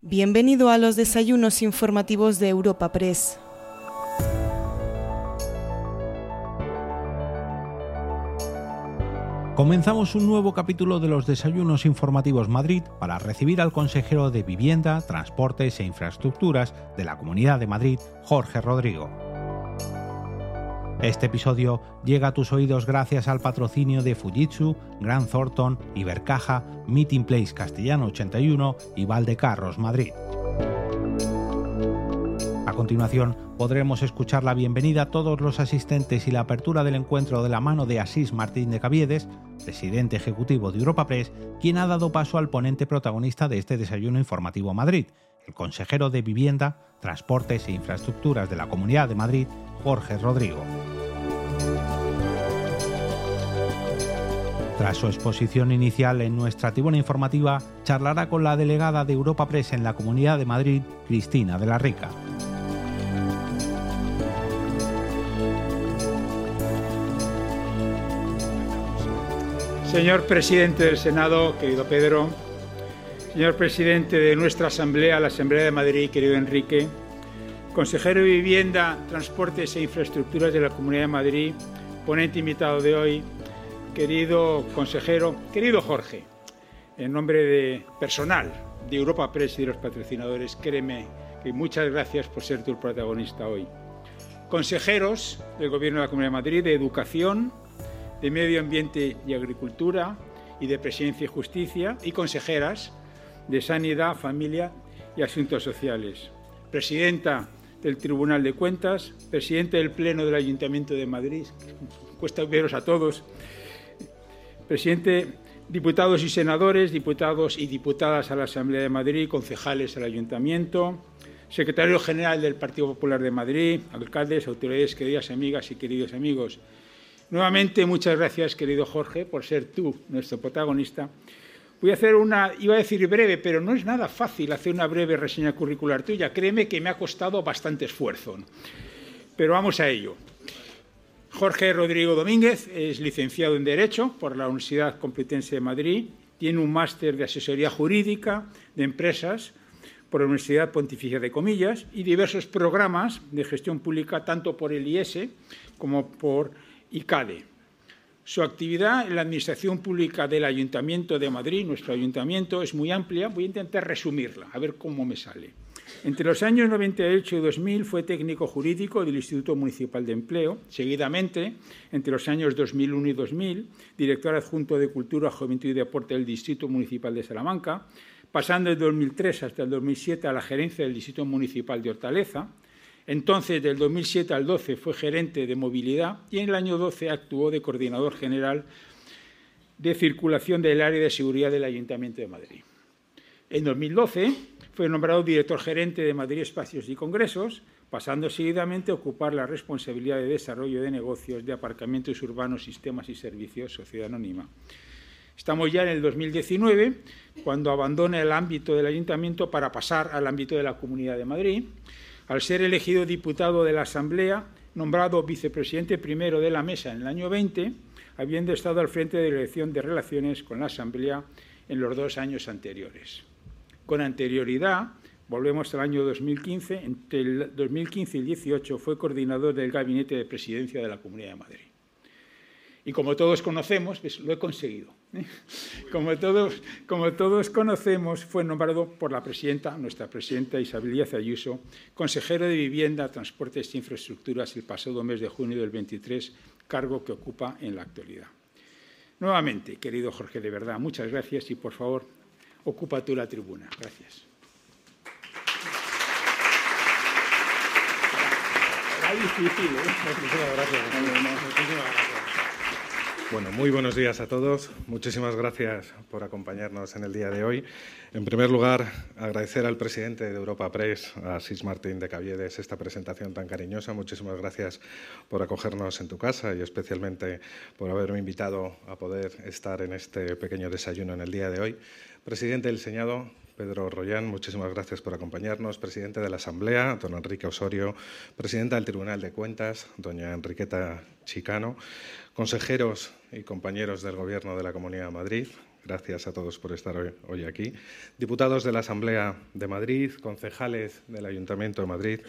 Bienvenido a los desayunos informativos de Europa Press. Comenzamos un nuevo capítulo de los Desayunos Informativos Madrid para recibir al consejero de Vivienda, Transportes e Infraestructuras de la Comunidad de Madrid, Jorge Rodrigo. Este episodio llega a tus oídos gracias al patrocinio de Fujitsu, Grand Thornton, Ibercaja, Meeting Place Castellano 81 y Valdecarros Madrid. A continuación, podremos escuchar la bienvenida a todos los asistentes y la apertura del encuentro de la mano de Asís Martín de Caviedes, presidente ejecutivo de Europa Press, quien ha dado paso al ponente protagonista de este desayuno informativo Madrid, el consejero de Vivienda, Transportes e Infraestructuras de la Comunidad de Madrid, Jorge Rodrigo. Tras su exposición inicial en nuestra tribuna informativa, charlará con la delegada de Europa Press en la Comunidad de Madrid, Cristina de la Rica. Señor presidente del Senado, querido Pedro, señor presidente de nuestra Asamblea, la Asamblea de Madrid, querido Enrique, consejero de Vivienda, Transportes e Infraestructuras de la Comunidad de Madrid, ponente invitado de hoy, querido consejero, querido Jorge, en nombre de personal de Europa Press y de los patrocinadores, créeme que muchas gracias por ser tu protagonista hoy. Consejeros del Gobierno de la Comunidad de Madrid de Educación, de Medio Ambiente y Agricultura y de Presidencia y Justicia y consejeras de Sanidad, Familia y Asuntos Sociales. Presidenta del Tribunal de Cuentas, presidente del Pleno del Ayuntamiento de Madrid, cuesta veros a todos, presidente, diputados y senadores, diputados y diputadas a la Asamblea de Madrid, concejales al Ayuntamiento, secretario general del Partido Popular de Madrid, alcaldes, autoridades, queridas amigas y queridos amigos, Nuevamente, muchas gracias, querido Jorge, por ser tú nuestro protagonista. Voy a hacer una, iba a decir breve, pero no es nada fácil hacer una breve reseña curricular tuya. Créeme que me ha costado bastante esfuerzo. Pero vamos a ello. Jorge Rodrigo Domínguez es licenciado en Derecho por la Universidad Complutense de Madrid. Tiene un máster de asesoría jurídica de empresas por la Universidad Pontificia de Comillas y diversos programas de gestión pública tanto por el IES como por y CADE. Su actividad en la Administración Pública del Ayuntamiento de Madrid, nuestro ayuntamiento, es muy amplia. Voy a intentar resumirla, a ver cómo me sale. Entre los años 98 y 2000 fue técnico jurídico del Instituto Municipal de Empleo. Seguidamente, entre los años 2001 y 2000, director adjunto de Cultura, Juventud y Deporte del Distrito Municipal de Salamanca, pasando del 2003 hasta el 2007 a la gerencia del Distrito Municipal de Hortaleza, entonces, del 2007 al 12 fue gerente de movilidad y en el año 12 actuó de coordinador general de circulación del área de seguridad del Ayuntamiento de Madrid. En 2012 fue nombrado director gerente de Madrid Espacios y Congresos, pasando seguidamente a ocupar la responsabilidad de desarrollo de negocios de aparcamientos urbanos, sistemas y servicios, Sociedad Anónima. Estamos ya en el 2019, cuando abandona el ámbito del ayuntamiento para pasar al ámbito de la Comunidad de Madrid al ser elegido diputado de la Asamblea, nombrado vicepresidente primero de la Mesa en el año 20, habiendo estado al frente de la dirección de relaciones con la Asamblea en los dos años anteriores. Con anterioridad, volvemos al año 2015, entre el 2015 y el 18 fue coordinador del Gabinete de Presidencia de la Comunidad de Madrid. Y como todos conocemos, pues, lo he conseguido. ¿eh? Como, todos, como todos conocemos, fue nombrado por la presidenta, nuestra presidenta Isabel Díaz Ayuso, consejero de Vivienda, Transportes e Infraestructuras el pasado mes de junio del 23, cargo que ocupa en la actualidad. Nuevamente, querido Jorge, de verdad, muchas gracias y por favor, ocupa tú la tribuna. Gracias. difícil, ¿eh? Muchísimas gracias. Muchísimas gracias. Bueno, muy buenos días a todos. Muchísimas gracias por acompañarnos en el día de hoy. En primer lugar, agradecer al presidente de Europa Press, a Sis Martín de Caviedes, esta presentación tan cariñosa. Muchísimas gracias por acogernos en tu casa y especialmente por haberme invitado a poder estar en este pequeño desayuno en el día de hoy. Presidente del Senado, Pedro Royán, muchísimas gracias por acompañarnos. Presidente de la Asamblea, don Enrique Osorio. Presidenta del Tribunal de Cuentas, doña Enriqueta Chicano consejeros y compañeros del Gobierno de la Comunidad de Madrid, Gracias a todos por estar hoy, aquí. Diputados de la Asamblea de Madrid, concejales del Ayuntamiento de Madrid,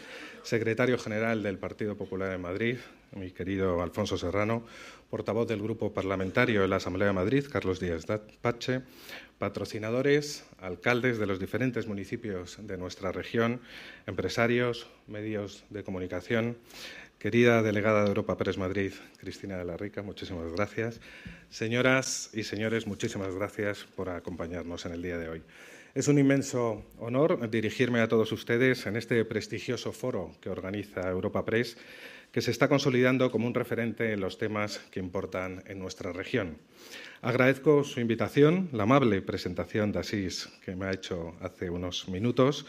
secretario general del Partido Popular de Madrid, mi querido Alfonso Serrano, portavoz del Grupo Parlamentario de la Asamblea de Madrid, Carlos Díaz Pache, patrocinadores, alcaldes de los diferentes municipios de nuestra región, empresarios, medios de comunicación, Querida delegada de Europa Press Madrid, Cristina de la Rica, muchísimas gracias. Señoras y señores, muchísimas gracias por acompañarnos en el día de hoy. Es un inmenso honor dirigirme a todos ustedes en este prestigioso foro que organiza Europa Press, que se está consolidando como un referente en los temas que importan en nuestra región. Agradezco su invitación, la amable presentación de Asís que me ha hecho hace unos minutos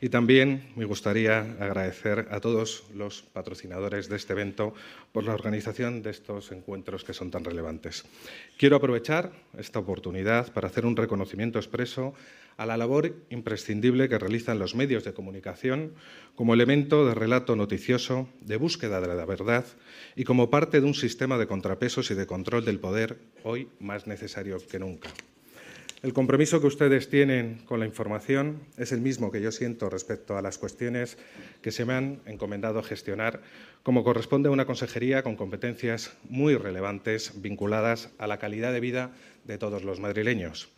y también me gustaría agradecer a todos los patrocinadores de este evento por la organización de estos encuentros que son tan relevantes. Quiero aprovechar esta oportunidad para hacer un reconocimiento expreso a la labor imprescindible que realizan los medios de comunicación como elemento de relato noticioso, de búsqueda de la verdad y como parte de un sistema de contrapesos y de control del poder hoy más necesario que nunca. El compromiso que ustedes tienen con la información es el mismo que yo siento respecto a las cuestiones que se me han encomendado gestionar, como corresponde a una consejería con competencias muy relevantes vinculadas a la calidad de vida de todos los madrileños.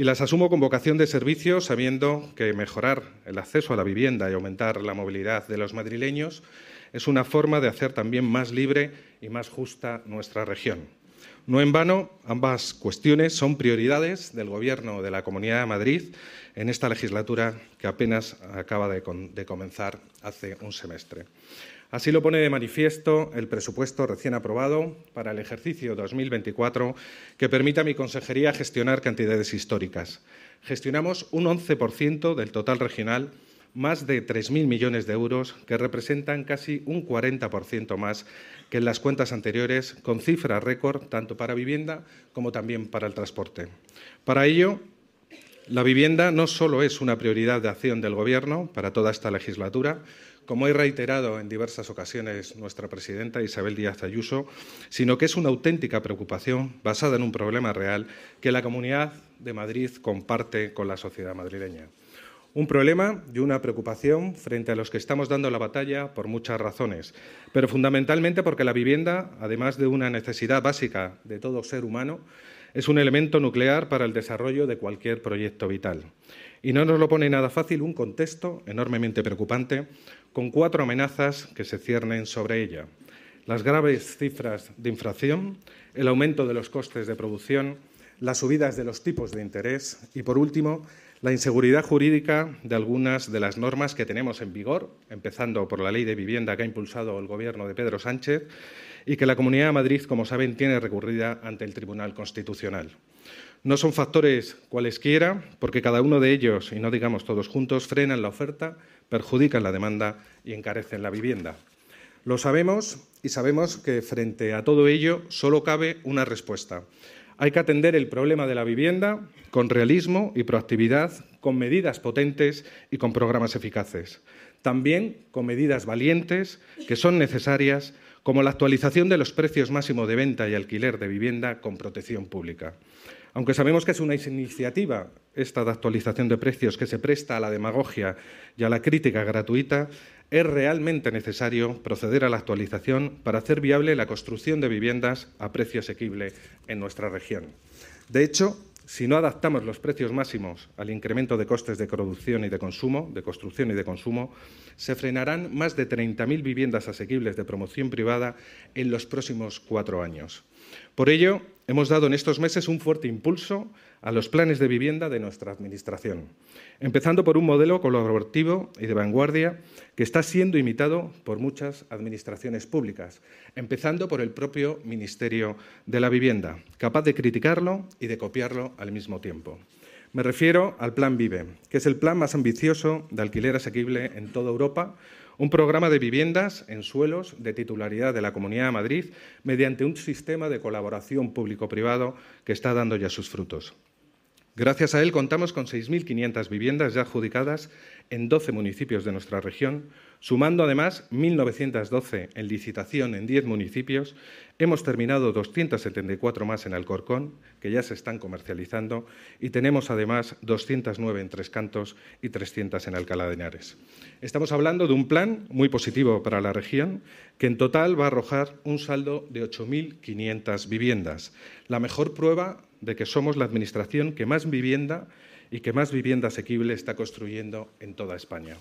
Y las asumo con vocación de servicio, sabiendo que mejorar el acceso a la vivienda y aumentar la movilidad de los madrileños es una forma de hacer también más libre y más justa nuestra región. No en vano, ambas cuestiones son prioridades del Gobierno de la Comunidad de Madrid en esta legislatura que apenas acaba de, comenzar hace un semestre. Así lo pone de manifiesto el presupuesto recién aprobado para el ejercicio 2024, que permite a mi consejería gestionar cantidades históricas. Gestionamos un 11% del total regional más de 3.000 millones de euros, que representan casi un 40% más que en las cuentas anteriores, con cifra récord tanto para vivienda como también para el transporte. Para ello, la vivienda no solo es una prioridad de acción del Gobierno para toda esta legislatura, como he reiterado en diversas ocasiones nuestra presidenta Isabel Díaz Ayuso, sino que es una auténtica preocupación basada en un problema real que la Comunidad de Madrid comparte con la sociedad madrileña. Un problema y una preocupación frente a los que estamos dando la batalla por muchas razones, pero fundamentalmente porque la vivienda, además de una necesidad básica de todo ser humano, es un elemento nuclear para el desarrollo de cualquier proyecto vital. Y no nos lo pone nada fácil un contexto enormemente preocupante, con cuatro amenazas que se ciernen sobre ella. Las graves cifras de inflación, el aumento de los costes de producción, las subidas de los tipos de interés y, por último, la inseguridad jurídica de algunas de las normas que tenemos en vigor, empezando por la ley de vivienda que ha impulsado el Gobierno de Pedro Sánchez y que la Comunidad de Madrid, como saben, tiene recurrida ante el Tribunal Constitucional. No son factores cualesquiera, porque cada uno de ellos, y no digamos todos juntos, frenan la oferta, perjudican la demanda y encarecen la vivienda. Lo sabemos y sabemos que frente a todo ello solo cabe una respuesta hay que atender el problema de la vivienda con realismo y proactividad, con medidas potentes y con programas eficaces. También con medidas valientes que son necesarias, como la actualización de los precios máximos de venta y alquiler de vivienda con protección pública. Aunque sabemos que es una iniciativa esta de actualización de precios que se presta a la demagogia y a la crítica gratuita, es realmente necesario proceder a la actualización para hacer viable la construcción de viviendas a precio asequible en nuestra región. De hecho, si no adaptamos los precios máximos al incremento de costes de producción y de consumo, de construcción y de consumo, se frenarán más de 30.000 viviendas asequibles de promoción privada en los próximos cuatro años. Por ello, hemos dado en estos meses un fuerte impulso a los planes de vivienda de nuestra Administración, empezando por un modelo colaborativo y de vanguardia que está siendo imitado por muchas administraciones públicas, empezando por el propio Ministerio de la Vivienda, capaz de criticarlo y de copiarlo al mismo tiempo. Me refiero al Plan Vive, que es el plan más ambicioso de alquiler asequible en toda Europa, un programa de viviendas en suelos de titularidad de la Comunidad de Madrid mediante un sistema de colaboración público-privado que está dando ya sus frutos. Gracias a él contamos con 6.500 viviendas ya adjudicadas en 12 municipios de nuestra región, sumando además 1.912 en licitación en 10 municipios. Hemos terminado 274 más en Alcorcón, que ya se están comercializando, y tenemos además 209 en Tres Cantos y 300 en Alcalá de Henares. Estamos hablando de un plan muy positivo para la región, que en total va a arrojar un saldo de 8.500 viviendas, la mejor prueba de que somos la Administración que más vivienda y que más vivienda asequible está construyendo en toda España.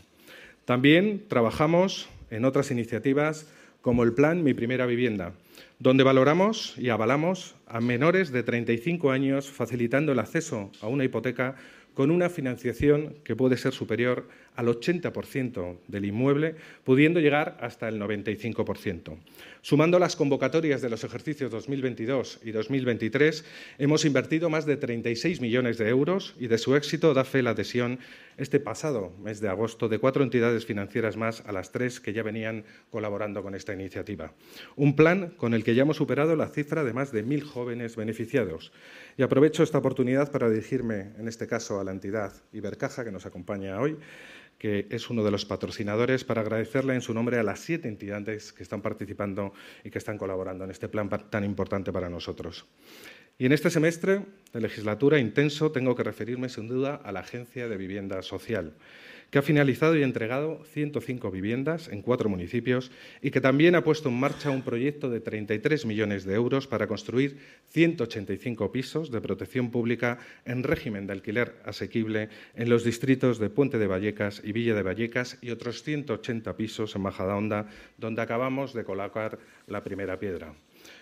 También trabajamos en otras iniciativas como el plan Mi Primera Vivienda, donde valoramos y avalamos a menores de 35 años facilitando el acceso a una hipoteca con una financiación que puede ser superior al 80% del inmueble, pudiendo llegar hasta el 95%. Sumando las convocatorias de los ejercicios 2022 y 2023, hemos invertido más de 36 millones de euros y de su éxito da fe la adhesión este pasado mes de agosto de cuatro entidades financieras más a las tres que ya venían colaborando con esta iniciativa. Un plan con el que ya hemos superado la cifra de más de mil jóvenes beneficiados. Y aprovecho esta oportunidad para dirigirme, en este caso, a la entidad Ibercaja, que nos acompaña hoy, que es uno de los patrocinadores, para agradecerle en su nombre a las siete entidades que están participando y que están colaborando en este plan tan importante para nosotros. Y en este semestre de legislatura intenso tengo que referirme sin duda a la Agencia de Vivienda Social que ha finalizado y entregado 105 viviendas en cuatro municipios y que también ha puesto en marcha un proyecto de 33 millones de euros para construir 185 pisos de protección pública en régimen de alquiler asequible en los distritos de Puente de Vallecas y Villa de Vallecas y otros 180 pisos en Majadahonda, donde acabamos de colocar la primera piedra.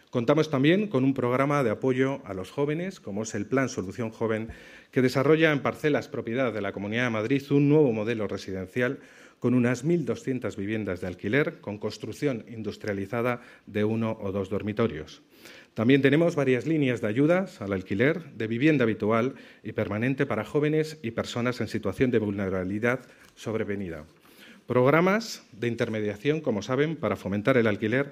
Contamos también con un programa de apoyo a los jóvenes, como es el Plan Solución Joven, que desarrolla en parcelas propiedad de la Comunidad de Madrid un nuevo modelo residencial con unas 1.200 viviendas de alquiler con construcción industrializada de uno o dos dormitorios. También tenemos varias líneas de ayudas al alquiler de vivienda habitual y permanente para jóvenes y personas en situación de vulnerabilidad sobrevenida. Programas de intermediación, como saben, para fomentar el alquiler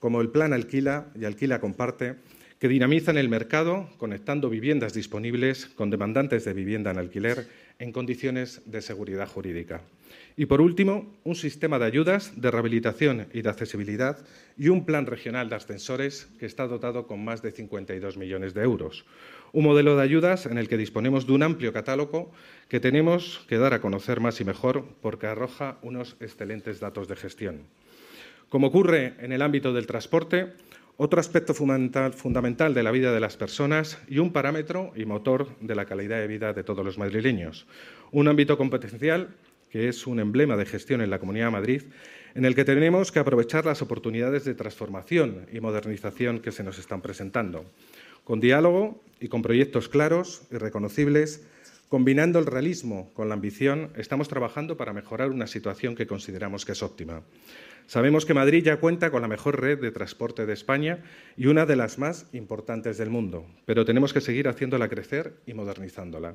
como el Plan Alquila y Alquila Comparte, que dinamizan el mercado conectando viviendas disponibles con demandantes de vivienda en alquiler en condiciones de seguridad jurídica. Y, por último, un sistema de ayudas de rehabilitación y de accesibilidad y un plan regional de ascensores que está dotado con más de 52 millones de euros. Un modelo de ayudas en el que disponemos de un amplio catálogo que tenemos que dar a conocer más y mejor porque arroja unos excelentes datos de gestión. Como ocurre en el ámbito del transporte, otro aspecto fundamental, de la vida de las personas y un parámetro y motor de la calidad de vida de todos los madrileños. Un ámbito competencial que es un emblema de gestión en la Comunidad de Madrid, en el que tenemos que aprovechar las oportunidades de transformación y modernización que se nos están presentando. Con diálogo y con proyectos claros y reconocibles, combinando el realismo con la ambición, estamos trabajando para mejorar una situación que consideramos que es óptima. Sabemos que Madrid ya cuenta con la mejor red de transporte de España y una de las más importantes del mundo, pero tenemos que seguir haciéndola crecer y modernizándola.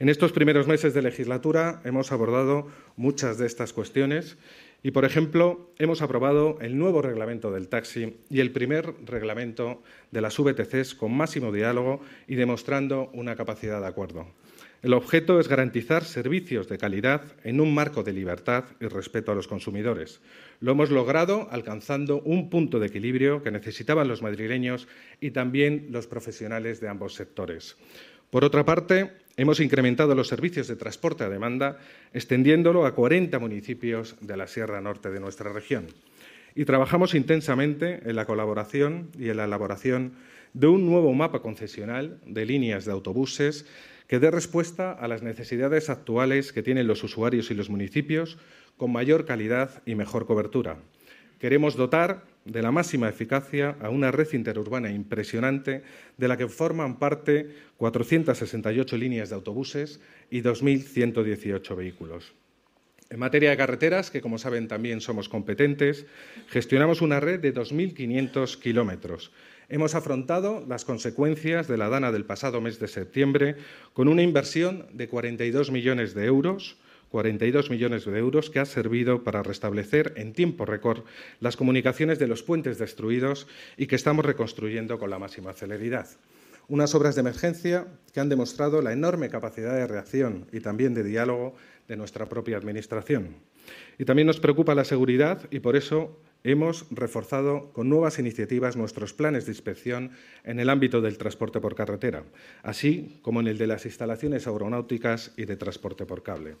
En estos primeros meses de legislatura hemos abordado muchas de estas cuestiones y, por ejemplo, hemos aprobado el nuevo reglamento del taxi y el primer reglamento de las VTCs con máximo diálogo y demostrando una capacidad de acuerdo. El objeto es garantizar servicios de calidad en un marco de libertad y respeto a los consumidores. Lo hemos logrado alcanzando un punto de equilibrio que necesitaban los madrileños y también los profesionales de ambos sectores. Por otra parte, hemos incrementado los servicios de transporte a demanda, extendiéndolo a 40 municipios de la Sierra Norte de nuestra región. Y trabajamos intensamente en la colaboración y en la elaboración de un nuevo mapa concesional de líneas de autobuses que dé respuesta a las necesidades actuales que tienen los usuarios y los municipios con mayor calidad y mejor cobertura. Queremos dotar de la máxima eficacia a una red interurbana impresionante de la que forman parte 468 líneas de autobuses y 2.118 vehículos. En materia de carreteras, que como saben también somos competentes, gestionamos una red de 2.500 kilómetros hemos afrontado las consecuencias de la dana del pasado mes de septiembre con una inversión de 42 millones de euros 42 millones de euros que ha servido para restablecer en tiempo récord las comunicaciones de los puentes destruidos y que estamos reconstruyendo con la máxima celeridad. Unas obras de emergencia que han demostrado la enorme capacidad de reacción y también de diálogo de nuestra propia Administración. Y también nos preocupa la seguridad y por eso hemos reforzado con nuevas iniciativas nuestros planes de inspección en el ámbito del transporte por carretera, así como en el de las instalaciones aeronáuticas y de transporte por cable.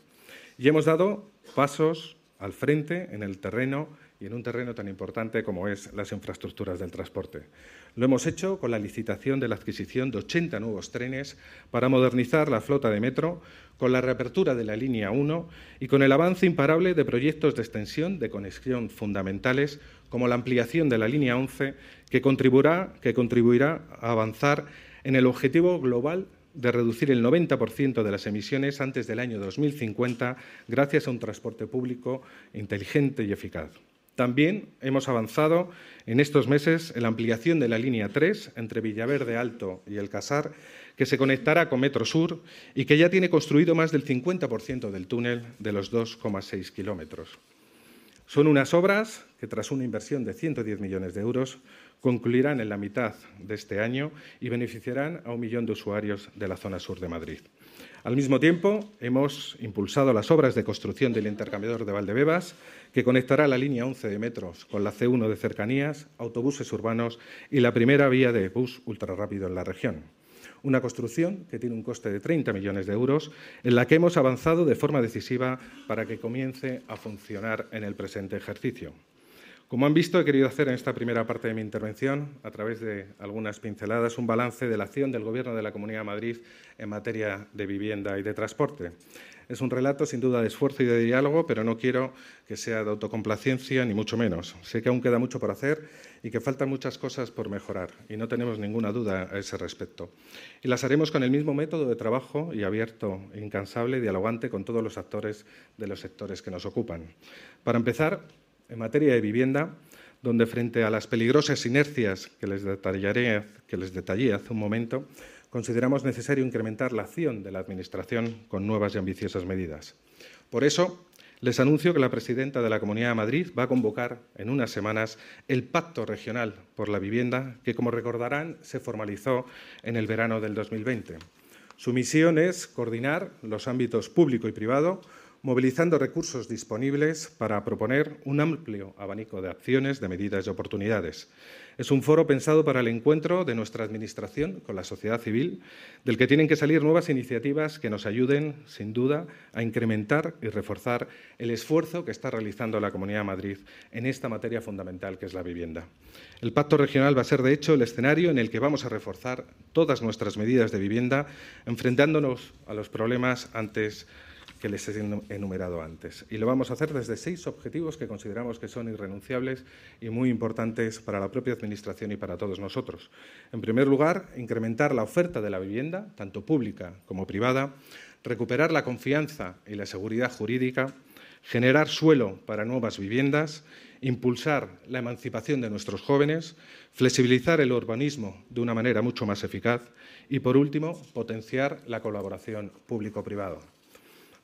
Y hemos dado pasos al frente en el terreno y en un terreno tan importante como es las infraestructuras del transporte. Lo hemos hecho con la licitación de la adquisición de 80 nuevos trenes para modernizar la flota de metro, con la reapertura de la línea 1 y con el avance imparable de proyectos de extensión de conexión fundamentales como la ampliación de la línea 11 que contribuirá, que contribuirá a avanzar en el objetivo global de reducir el 90% de las emisiones antes del año 2050 gracias a un transporte público inteligente y eficaz. También hemos avanzado en estos meses en la ampliación de la línea 3 entre Villaverde Alto y El Casar, que se conectará con Metro Sur y que ya tiene construido más del 50% del túnel de los 2,6 kilómetros. Son unas obras que, tras una inversión de 110 millones de euros, concluirán en la mitad de este año y beneficiarán a un millón de usuarios de la zona sur de Madrid. Al mismo tiempo, hemos impulsado las obras de construcción del intercambiador de Valdebebas, que conectará la línea 11 de metros con la C1 de cercanías, autobuses urbanos y la primera vía de bus ultrarrápido en la región. Una construcción que tiene un coste de 30 millones de euros, en la que hemos avanzado de forma decisiva para que comience a funcionar en el presente ejercicio. Como han visto, he querido hacer en esta primera parte de mi intervención, a través de algunas pinceladas, un balance de la acción del Gobierno de la Comunidad de Madrid en materia de vivienda y de transporte. Es un relato sin duda de esfuerzo y de diálogo, pero no quiero que sea de autocomplacencia ni mucho menos. Sé que aún queda mucho por hacer y que faltan muchas cosas por mejorar, y no tenemos ninguna duda a ese respecto. Y las haremos con el mismo método de trabajo y abierto, incansable y dialogante con todos los actores de los sectores que nos ocupan. Para empezar, en materia de vivienda, donde frente a las peligrosas inercias que les, detallé hace un momento, consideramos necesario incrementar la acción de la Administración con nuevas y ambiciosas medidas. Por eso, les anuncio que la presidenta de la Comunidad de Madrid va a convocar en unas semanas el Pacto Regional por la Vivienda, que, como recordarán, se formalizó en el verano del 2020. Su misión es coordinar los ámbitos público y privado movilizando recursos disponibles para proponer un amplio abanico de acciones, de medidas y oportunidades. Es un foro pensado para el encuentro de nuestra Administración con la sociedad civil, del que tienen que salir nuevas iniciativas que nos ayuden, sin duda, a incrementar y reforzar el esfuerzo que está realizando la Comunidad de Madrid en esta materia fundamental que es la vivienda. El Pacto Regional va a ser, de hecho, el escenario en el que vamos a reforzar todas nuestras medidas de vivienda, enfrentándonos a los problemas antes que les he enumerado antes. Y lo vamos a hacer desde seis objetivos que consideramos que son irrenunciables y muy importantes para la propia Administración y para todos nosotros. En primer lugar, incrementar la oferta de la vivienda, tanto pública como privada, recuperar la confianza y la seguridad jurídica, generar suelo para nuevas viviendas, impulsar la emancipación de nuestros jóvenes, flexibilizar el urbanismo de una manera mucho más eficaz y, por último, potenciar la colaboración público-privada.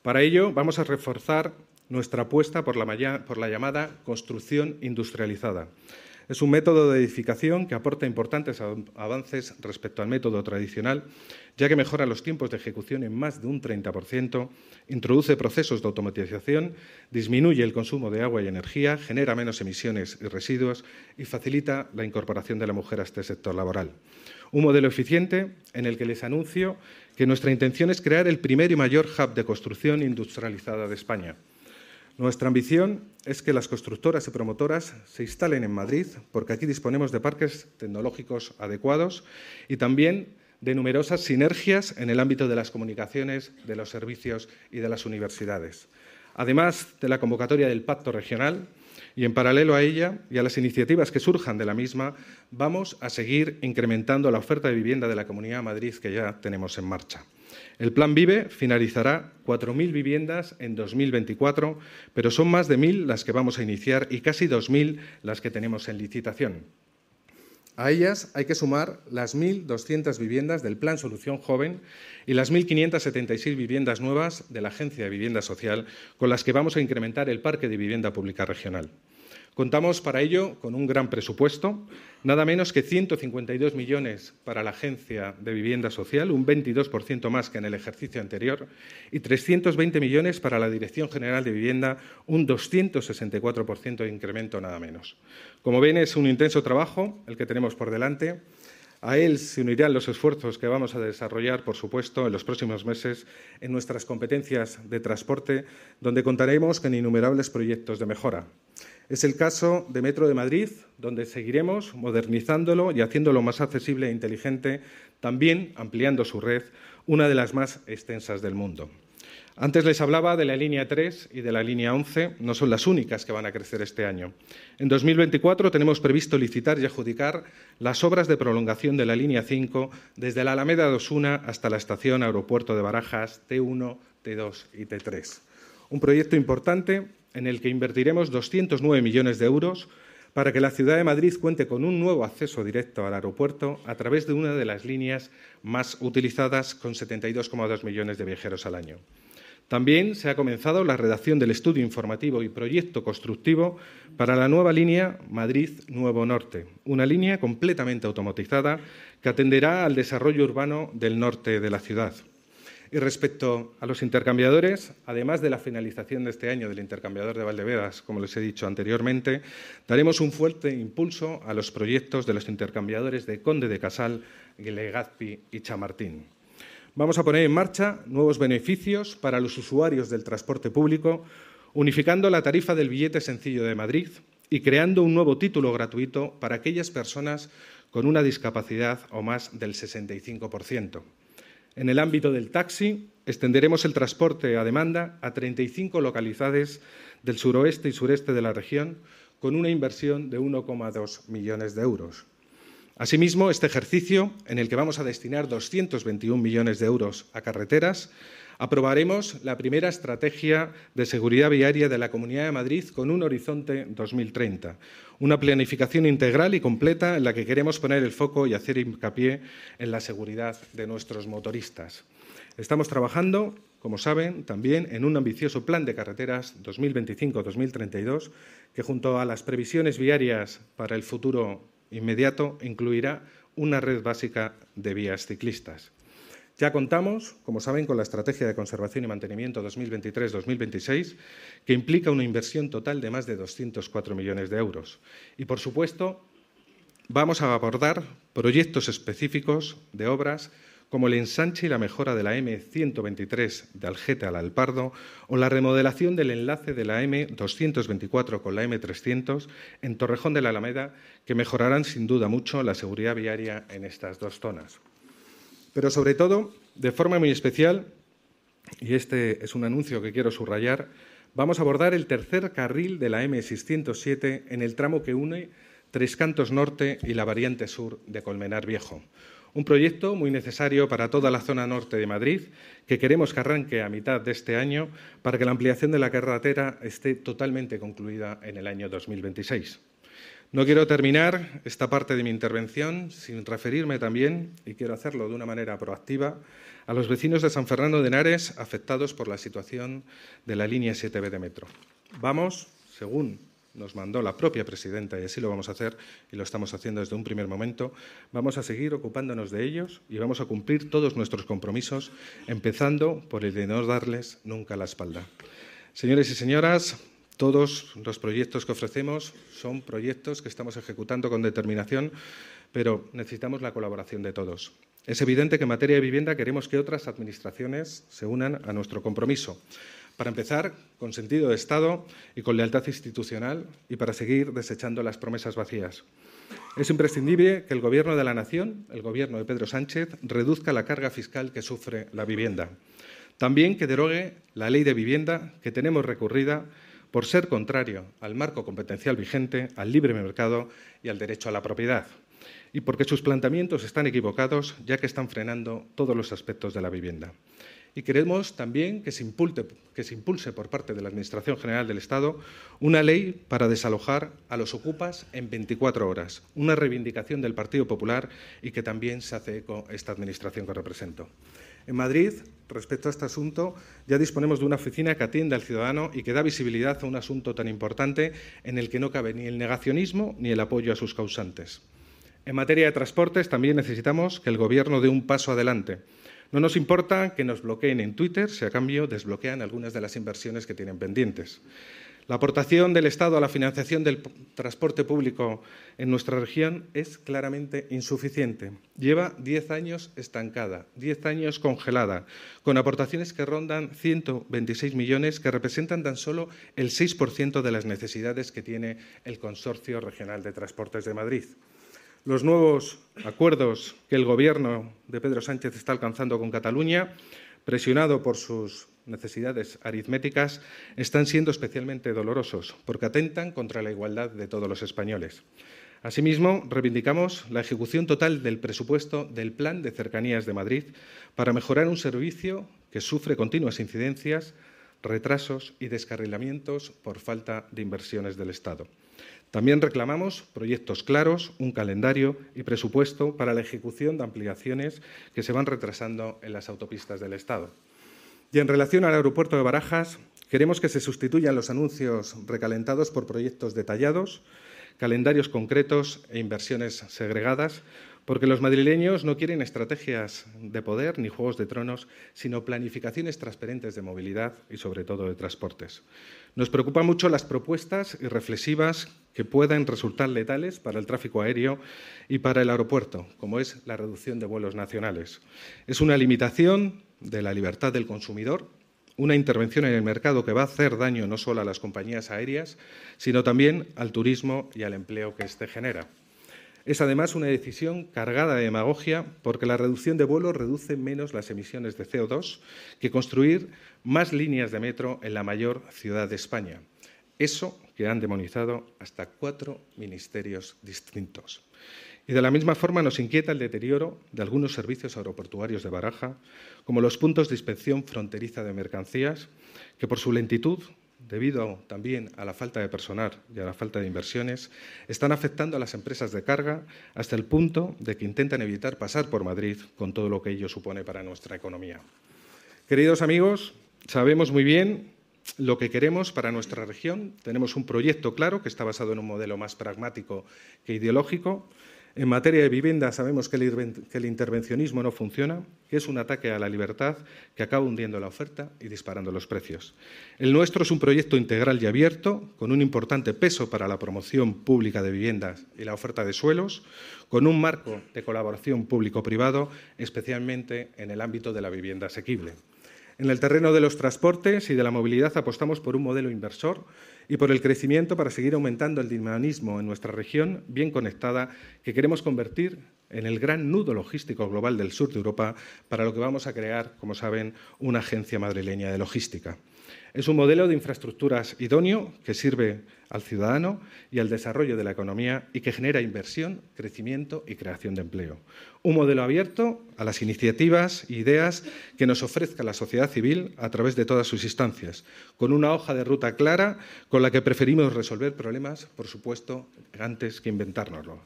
Para ello, vamos a reforzar nuestra apuesta por la, por la llamada construcción industrializada. Es un método de edificación que aporta importantes avances respecto al método tradicional, ya que mejora los tiempos de ejecución en más de un 30%, introduce procesos de automatización, disminuye el consumo de agua y energía, genera menos emisiones y residuos y facilita la incorporación de la mujer a este sector laboral. Un modelo eficiente en el que les anuncio que nuestra intención es crear el primer y mayor hub de construcción industrializada de España. Nuestra ambición es que las constructoras y promotoras se instalen en Madrid, porque aquí disponemos de parques tecnológicos adecuados y también de numerosas sinergias en el ámbito de las comunicaciones, de los servicios y de las universidades. Además de la convocatoria del Pacto Regional, y en paralelo a ella y a las iniciativas que surjan de la misma, vamos a seguir incrementando la oferta de vivienda de la Comunidad de Madrid que ya tenemos en marcha. El Plan Vive finalizará 4.000 viviendas en 2024, pero son más de 1.000 las que vamos a iniciar y casi 2.000 las que tenemos en licitación. A ellas hay que sumar las 1.200 viviendas del Plan Solución Joven y las 1.576 viviendas nuevas de la Agencia de Vivienda Social, con las que vamos a incrementar el parque de vivienda pública regional. Contamos para ello con un gran presupuesto, nada menos que 152 millones para la Agencia de Vivienda Social, un 22% más que en el ejercicio anterior, y 320 millones para la Dirección General de Vivienda, un 264% de incremento nada menos. Como ven, es un intenso trabajo el que tenemos por delante. A él se unirán los esfuerzos que vamos a desarrollar, por supuesto, en los próximos meses en nuestras competencias de transporte, donde contaremos con innumerables proyectos de mejora. Es el caso de Metro de Madrid, donde seguiremos modernizándolo y haciéndolo más accesible e inteligente, también ampliando su red, una de las más extensas del mundo. Antes les hablaba de la línea 3 y de la línea 11, no son las únicas que van a crecer este año. En 2024 tenemos previsto licitar y adjudicar las obras de prolongación de la línea 5 desde la Alameda de Osuna hasta la estación Aeropuerto de Barajas T1, T2 y T3. Un proyecto importante en el que invertiremos 209 millones de euros para que la ciudad de Madrid cuente con un nuevo acceso directo al aeropuerto a través de una de las líneas más utilizadas con 72,2 millones de viajeros al año. También se ha comenzado la redacción del estudio informativo y proyecto constructivo para la nueva línea Madrid-Nuevo Norte, una línea completamente automatizada que atenderá al desarrollo urbano del norte de la ciudad. Y respecto a los intercambiadores, además de la finalización de este año del intercambiador de Valdevedas, como les he dicho anteriormente, daremos un fuerte impulso a los proyectos de los intercambiadores de Conde de Casal, Legazpi y Chamartín. Vamos a poner en marcha nuevos beneficios para los usuarios del transporte público, unificando la tarifa del billete sencillo de Madrid y creando un nuevo título gratuito para aquellas personas con una discapacidad o más del 65%. En el ámbito del taxi, extenderemos el transporte a demanda a 35 localidades del suroeste y sureste de la región, con una inversión de 1,2 millones de euros. Asimismo, este ejercicio, en el que vamos a destinar 221 millones de euros a carreteras, aprobaremos la primera estrategia de seguridad viaria de la Comunidad de Madrid con un horizonte 2030, una planificación integral y completa en la que queremos poner el foco y hacer hincapié en la seguridad de nuestros motoristas. Estamos trabajando, como saben, también en un ambicioso plan de carreteras 2025-2032 que junto a las previsiones viarias para el futuro inmediato incluirá una red básica de vías ciclistas. Ya contamos, como saben, con la Estrategia de Conservación y Mantenimiento 2023-2026, que implica una inversión total de más de 204 millones de euros. Y, por supuesto, vamos a abordar proyectos específicos de obras como el ensanche y la mejora de la M123 de Algete al Alpardo o la remodelación del enlace de la M224 con la M300 en Torrejón de la Alameda, que mejorarán sin duda mucho la seguridad viaria en estas dos zonas. Pero sobre todo, de forma muy especial, y este es un anuncio que quiero subrayar, vamos a abordar el tercer carril de la M607 en el tramo que une Tres Cantos Norte y la variante sur de Colmenar Viejo. Un proyecto muy necesario para toda la zona norte de Madrid, que queremos que arranque a mitad de este año para que la ampliación de la carretera esté totalmente concluida en el año 2026. No quiero terminar esta parte de mi intervención sin referirme también, y quiero hacerlo de una manera proactiva, a los vecinos de San Fernando de Henares afectados por la situación de la línea 7B de metro. Vamos, según nos mandó la propia presidenta, y así lo vamos a hacer, y lo estamos haciendo desde un primer momento, vamos a seguir ocupándonos de ellos y vamos a cumplir todos nuestros compromisos, empezando por el de no darles nunca la espalda. Señores y señoras, todos los proyectos que ofrecemos son proyectos que estamos ejecutando con determinación, pero necesitamos la colaboración de todos. Es evidente que en materia de vivienda queremos que otras administraciones se unan a nuestro compromiso. Para empezar, con sentido de Estado y con lealtad institucional y para seguir desechando las promesas vacías. Es imprescindible que el Gobierno de la Nación, el Gobierno de Pedro Sánchez, reduzca la carga fiscal que sufre la vivienda. También que derogue la ley de vivienda que tenemos recurrida por ser contrario al marco competencial vigente, al libre mercado y al derecho a la propiedad, y porque sus planteamientos están equivocados, ya que están frenando todos los aspectos de la vivienda. Y queremos también que se, impulse, que se impulse por parte de la Administración General del Estado una ley para desalojar a los ocupas en 24 horas, una reivindicación del Partido Popular y que también se hace eco esta Administración que represento. En Madrid, respecto a este asunto, ya disponemos de una oficina que atiende al ciudadano y que da visibilidad a un asunto tan importante en el que no cabe ni el negacionismo ni el apoyo a sus causantes. En materia de transportes también necesitamos que el Gobierno dé un paso adelante. No nos importa que nos bloqueen en Twitter si a cambio desbloquean algunas de las inversiones que tienen pendientes. La aportación del Estado a la financiación del transporte público en nuestra región es claramente insuficiente. Lleva diez años estancada, diez años congelada, con aportaciones que rondan 126 millones, que representan tan solo el 6% de las necesidades que tiene el Consorcio Regional de Transportes de Madrid. Los nuevos acuerdos que el Gobierno de Pedro Sánchez está alcanzando con Cataluña, presionado por sus necesidades aritméticas están siendo especialmente dolorosos porque atentan contra la igualdad de todos los españoles. Asimismo, reivindicamos la ejecución total del presupuesto del Plan de Cercanías de Madrid para mejorar un servicio que sufre continuas incidencias, retrasos y descarrilamientos por falta de inversiones del Estado. También reclamamos proyectos claros, un calendario y presupuesto para la ejecución de ampliaciones que se van retrasando en las autopistas del Estado. Y en relación al aeropuerto de Barajas, queremos que se sustituyan los anuncios recalentados por proyectos detallados, calendarios concretos e inversiones segregadas, porque los madrileños no quieren estrategias de poder ni juegos de tronos, sino planificaciones transparentes de movilidad y, sobre todo, de transportes. Nos preocupan mucho las propuestas irreflexivas que puedan resultar letales para el tráfico aéreo y para el aeropuerto, como es la reducción de vuelos nacionales. Es una limitación de la libertad del consumidor, una intervención en el mercado que va a hacer daño no solo a las compañías aéreas, sino también al turismo y al empleo que éste genera. Es además una decisión cargada de demagogia porque la reducción de vuelos reduce menos las emisiones de CO2 que construir más líneas de metro en la mayor ciudad de España. Eso que han demonizado hasta cuatro ministerios distintos. Y de la misma forma nos inquieta el deterioro de algunos servicios aeroportuarios de Baraja, como los puntos de inspección fronteriza de mercancías, que por su lentitud, debido también a la falta de personal y a la falta de inversiones, están afectando a las empresas de carga hasta el punto de que intentan evitar pasar por Madrid con todo lo que ello supone para nuestra economía. Queridos amigos, sabemos muy bien lo que queremos para nuestra región. Tenemos un proyecto claro que está basado en un modelo más pragmático que ideológico en materia de vivienda sabemos que el, intervencionismo no funciona, que es un ataque a la libertad que acaba hundiendo la oferta y disparando los precios. El nuestro es un proyecto integral y abierto, con un importante peso para la promoción pública de viviendas y la oferta de suelos, con un marco de colaboración público-privado, especialmente en el ámbito de la vivienda asequible. En el terreno de los transportes y de la movilidad apostamos por un modelo inversor y por el crecimiento para seguir aumentando el dinamismo en nuestra región bien conectada que queremos convertir en el gran nudo logístico global del sur de Europa, para lo que vamos a crear, como saben, una agencia madrileña de logística. Es un modelo de infraestructuras idóneo que sirve al ciudadano y al desarrollo de la economía y que genera inversión, crecimiento y creación de empleo. Un modelo abierto a las iniciativas e ideas que nos ofrezca la sociedad civil a través de todas sus instancias, con una hoja de ruta clara con la que preferimos resolver problemas, por supuesto, antes que inventárnoslo.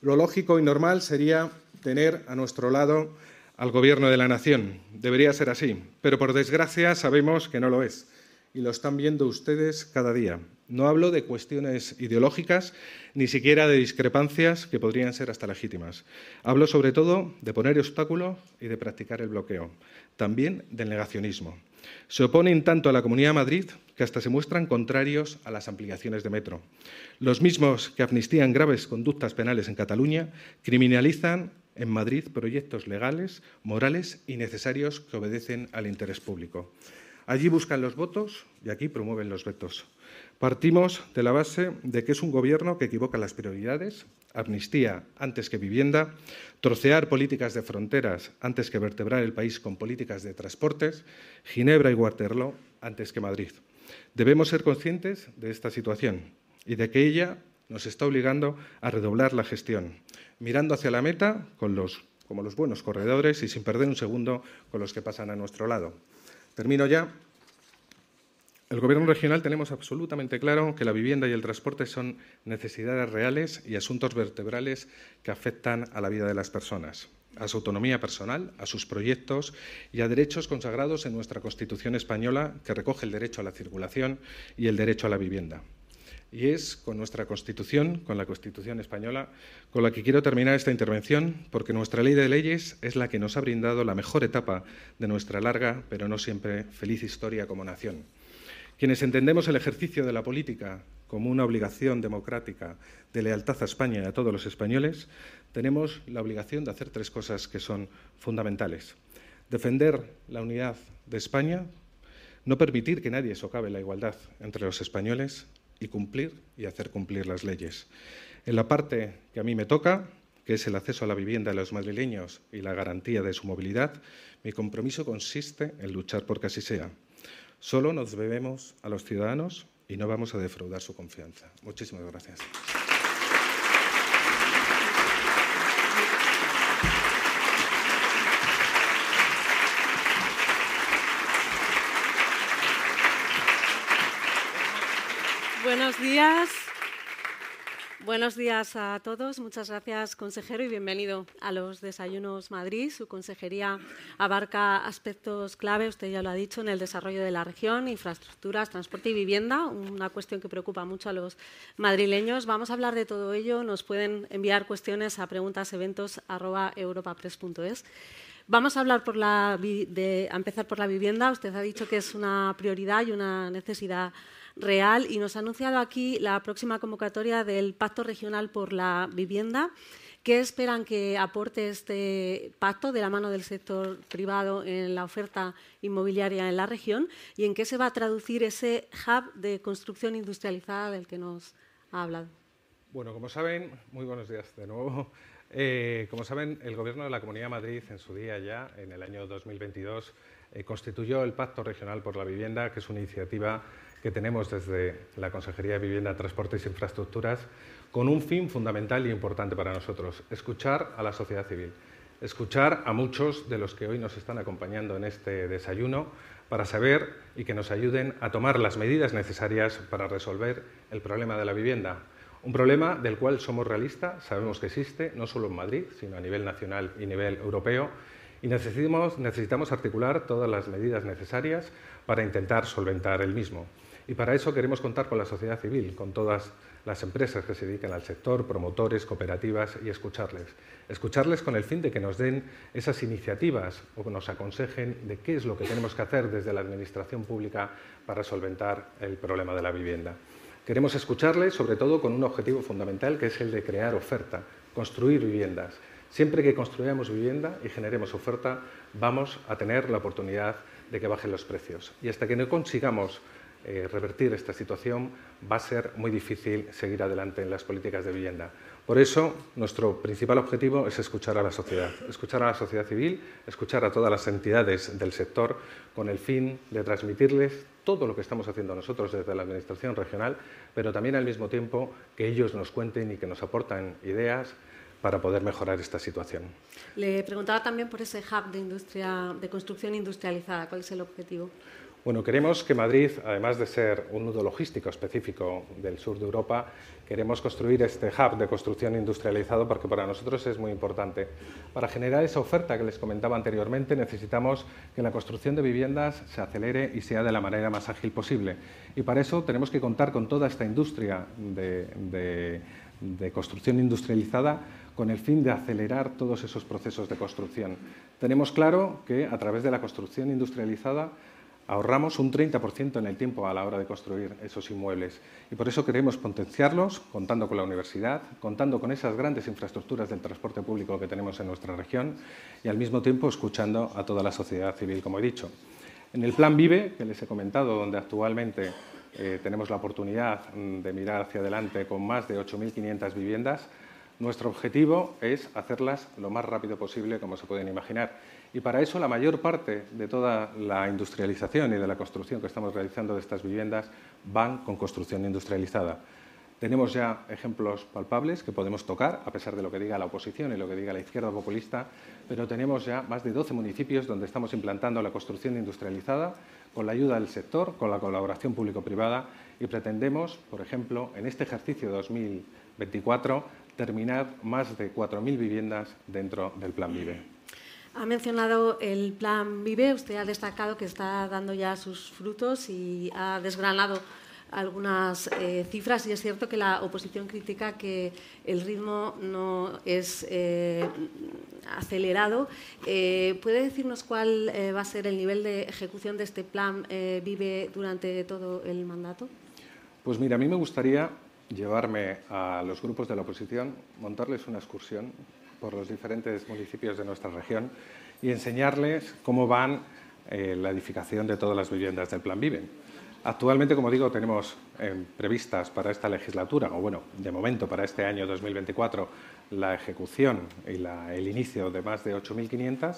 Lo lógico y normal sería tener a nuestro lado al Gobierno de la Nación. Debería ser así, pero por desgracia sabemos que no lo es y lo están viendo ustedes cada día. No hablo de cuestiones ideológicas, ni siquiera de discrepancias que podrían ser hasta legítimas. Hablo sobre todo de poner obstáculos y de practicar el bloqueo, también del negacionismo. Se oponen tanto a la Comunidad de Madrid que hasta se muestran contrarios a las ampliaciones de metro. Los mismos que amnistían graves conductas penales en Cataluña criminalizan en Madrid proyectos legales, morales y necesarios que obedecen al interés público. Allí buscan los votos y aquí promueven los vetos. Partimos de la base de que es un gobierno que equivoca las prioridades, amnistía antes que vivienda, trocear políticas de fronteras antes que vertebrar el país con políticas de transportes, Ginebra y Waterloo antes que Madrid. Debemos ser conscientes de esta situación y de que ella nos está obligando a redoblar la gestión, mirando hacia la meta como los buenos corredores y sin perder un segundo con los que pasan a nuestro lado. Termino ya. El Gobierno regional tenemos absolutamente claro que la vivienda y el transporte son necesidades reales y asuntos vertebrales que afectan a la vida de las personas. a su autonomía personal, a sus proyectos y a derechos consagrados en nuestra Constitución española, que recoge el derecho a la circulación y el derecho a la vivienda. Y es con nuestra Constitución, con la Constitución española, con la que quiero terminar esta intervención, porque nuestra ley de leyes es la que nos ha brindado la mejor etapa de nuestra larga, pero no siempre feliz historia como nación. Quienes entendemos el ejercicio de la política como una obligación democrática de lealtad a España y a todos los españoles, tenemos la obligación de hacer tres cosas que son fundamentales. Defender la unidad de España, no permitir que nadie socave la igualdad entre los españoles y cumplir y hacer cumplir las leyes. En la parte que a mí me toca, que es el acceso a la vivienda de los madrileños y la garantía de su movilidad, mi compromiso consiste en luchar por que así sea. Solo nos debemos a los ciudadanos y no vamos a defraudar su confianza. Muchísimas gracias. Buenos días. Buenos días a todos. Muchas gracias, consejero, y bienvenido a los Desayunos Madrid. Su consejería abarca aspectos clave, usted ya lo ha dicho, en el desarrollo de la región, infraestructuras, transporte y vivienda, una cuestión que preocupa mucho a los madrileños. Vamos a hablar de todo ello. Nos pueden enviar cuestiones a preguntaseventos.europapress.es. Vamos a hablar de, empezar por la vivienda. Usted ha dicho que es una prioridad y una necesidad real y nos ha anunciado aquí la próxima convocatoria del Pacto Regional por la Vivienda. ¿Qué esperan que aporte este pacto de la mano del sector privado en la oferta inmobiliaria en la región y en qué se va a traducir ese hub de construcción industrializada del que nos ha hablado? Bueno, como saben, muy buenos días de nuevo. Eh, como saben, el Gobierno de la Comunidad de Madrid en su día ya, en el año 2022, eh, constituyó el Pacto Regional por la Vivienda, que es una iniciativa que tenemos desde la Consejería de Vivienda, Transportes e Infraestructuras con un fin fundamental y importante para nosotros, escuchar a la sociedad civil, escuchar a muchos de los que hoy nos están acompañando en este desayuno para saber y que nos ayuden a tomar las medidas necesarias para resolver el problema de la vivienda. Un problema del cual somos realistas, sabemos que existe, no solo en Madrid, sino a nivel nacional y nivel europeo, y necesitamos articular todas las medidas necesarias para intentar solventar el mismo. Y para eso queremos contar con la sociedad civil, con todas las empresas que se dedican al sector, promotores, cooperativas y escucharles. Escucharles con el fin de que nos den esas iniciativas o que nos aconsejen de qué es lo que tenemos que hacer desde la Administración pública para solventar el problema de la vivienda. Queremos escucharles sobre todo con un objetivo fundamental que es el de crear oferta, construir viviendas. Siempre que construyamos vivienda y generemos oferta, vamos a tener la oportunidad de que bajen los precios. Y hasta que no consigamos eh, revertir esta situación, va a ser muy difícil seguir adelante en las políticas de vivienda. Por eso, nuestro principal objetivo es escuchar a la sociedad, escuchar a la sociedad civil, escuchar a todas las entidades del sector, con el fin de transmitirles todo lo que estamos haciendo nosotros desde la Administración regional, pero también al mismo tiempo que ellos nos cuenten y que nos aportan ideas para poder mejorar esta situación. Le preguntaba también por ese hub de, industria, de construcción industrializada. ¿Cuál es el objetivo? Bueno, queremos que Madrid, además de ser un nudo logístico específico del sur de Europa, queremos construir este hub de construcción industrializado porque para nosotros es muy importante. Para generar esa oferta que les comentaba anteriormente, necesitamos que la construcción de viviendas se acelere y sea de la manera más ágil posible. Y para eso tenemos que contar con toda esta industria de, construcción industrializada con el fin de acelerar todos esos procesos de construcción. Tenemos claro que a través de la construcción industrializada ahorramos un 30% en el tiempo a la hora de construir esos inmuebles. Y por eso queremos potenciarlos, contando con la universidad, contando con esas grandes infraestructuras del transporte público que tenemos en nuestra región y al mismo tiempo escuchando a toda la sociedad civil, como he dicho. En el Plan Vive, que les he comentado, donde actualmente eh, tenemos la oportunidad mm, de mirar hacia adelante con más de 8.500 viviendas, nuestro objetivo es hacerlas lo más rápido posible, como se pueden imaginar. Y para eso la mayor parte de toda la industrialización y de la construcción que estamos realizando de estas viviendas van con construcción industrializada. Tenemos ya ejemplos palpables que podemos tocar, a pesar de lo que diga la oposición y lo que diga la izquierda populista, pero tenemos ya más de 12 municipios donde estamos implantando la construcción industrializada con la ayuda del sector, con la colaboración público-privada y pretendemos, por ejemplo, en este ejercicio 2024, terminar más de 4.000 viviendas dentro del Plan Vive. Ha mencionado el Plan Vive, usted ha destacado que está dando ya sus frutos y ha desgranado algunas eh, cifras y es cierto que la oposición critica que el ritmo no es eh, acelerado. Eh, ¿Puede decirnos cuál va a ser el nivel de ejecución de este plan Vive durante todo el mandato? Pues mira, a mí me gustaría llevarme a los grupos de la oposición, montarles una excursión por los diferentes municipios de nuestra región y enseñarles cómo van la edificación de todas las viviendas del Plan Vive Actualmente, como digo, tenemos eh, previstas para esta legislatura, o bueno, de momento para este año 2024, la ejecución y el inicio de más de 8.500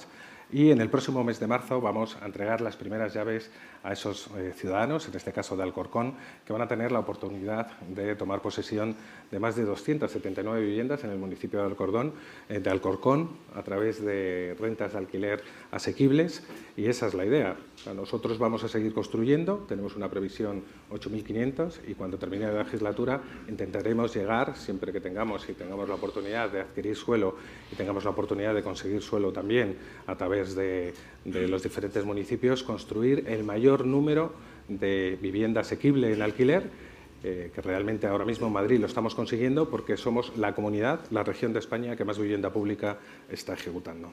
y en el próximo mes de marzo vamos a entregar las primeras llaves a esos eh, ciudadanos, en este caso de Alcorcón, que van a tener la oportunidad de tomar posesión de más de 279 viviendas en el municipio de Alcorcón, eh, de Alcorcón a través de rentas de alquiler asequibles y esa es la idea. Nosotros vamos a seguir construyendo, tenemos una previsión 8.500 y cuando termine la legislatura intentaremos llegar, siempre que tengamos y tengamos la oportunidad de adquirir suelo y tengamos la oportunidad de conseguir suelo también a través de, los diferentes municipios, construir el mayor número de vivienda asequible en alquiler, eh, que realmente ahora mismo en Madrid lo estamos consiguiendo porque somos la comunidad, la región de España que más vivienda pública está ejecutando.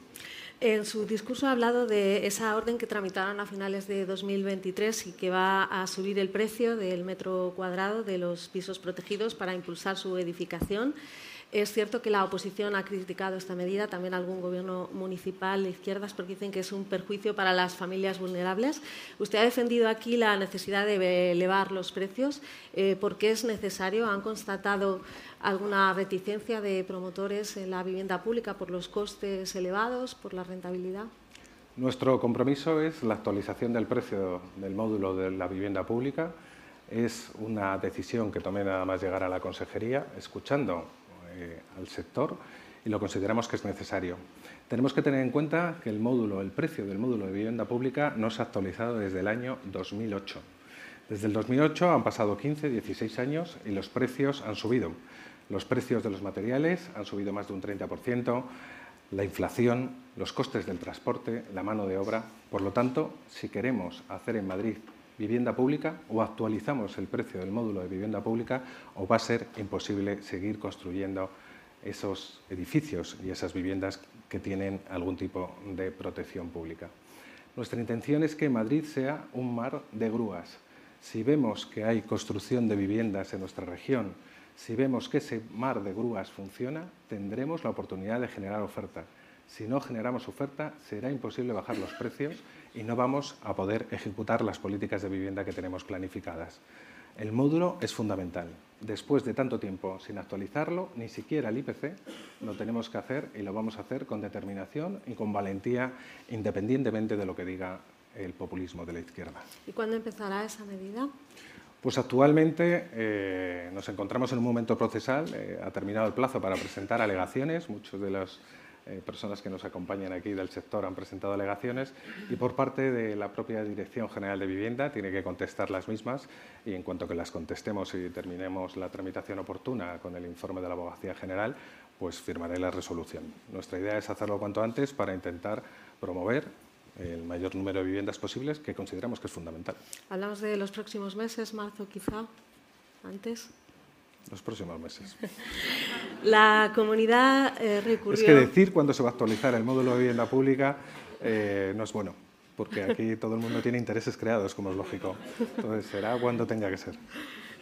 En su discurso ha hablado de esa orden que tramitaron a finales de 2023 y que va a subir el precio del metro cuadrado de los pisos protegidos para impulsar su edificación. Es cierto que la oposición ha criticado esta medida, también algún gobierno municipal de izquierdas, porque dicen que es un perjuicio para las familias vulnerables. Usted ha defendido aquí la necesidad de elevar los precios. Eh, ¿Por qué es necesario? ¿Han constatado alguna reticencia de promotores en la vivienda pública por los costes elevados, por la rentabilidad? Nuestro compromiso es la actualización del precio del módulo de la vivienda pública. Es una decisión que tomé nada más llegar a la consejería, escuchando eh, al sector y lo consideramos que es necesario. Tenemos que tener en cuenta que el módulo, el precio del módulo de vivienda pública no se ha actualizado desde el año 2008. Desde el 2008 han pasado 15, 16 años y los precios han subido. Los precios de los materiales han subido más de un 30%, la inflación, los costes del transporte, la mano de obra. Por lo tanto, si queremos hacer en Madrid vivienda pública o actualizamos el precio del módulo de vivienda pública o va a ser imposible seguir construyendo esos edificios y esas viviendas que tienen algún tipo de protección pública. Nuestra intención es que Madrid sea un mar de grúas. Si vemos que hay construcción de viviendas en nuestra región, si vemos que ese mar de grúas funciona, tendremos la oportunidad de generar oferta. Si no generamos oferta, será imposible bajar los precios y no vamos a poder ejecutar las políticas de vivienda que tenemos planificadas. El módulo es fundamental. Después de tanto tiempo sin actualizarlo, ni siquiera el IPC lo tenemos que hacer y lo vamos a hacer con determinación y con valentía, independientemente de lo que diga el populismo de la izquierda. ¿Y cuándo empezará esa medida? Pues actualmente eh, nos encontramos en un momento procesal. Eh, ha terminado el plazo para presentar alegaciones. Muchos de los eh, personas que nos acompañan aquí del sector han presentado alegaciones y por parte de la propia Dirección General de Vivienda tiene que contestar las mismas y en cuanto que las contestemos y terminemos la tramitación oportuna con el informe de la Abogacía General, pues firmaré la resolución. Nuestra idea es hacerlo cuanto antes para intentar promover el mayor número de viviendas posibles que consideramos que es fundamental. Hablamos de los próximos meses, marzo quizá, antes los próximos meses. La comunidad eh, recurrió... Es que decir cuándo se va a actualizar el módulo de vivienda pública eh, no es bueno, porque aquí todo el mundo tiene intereses creados, como es lógico. Entonces será cuando tenga que ser.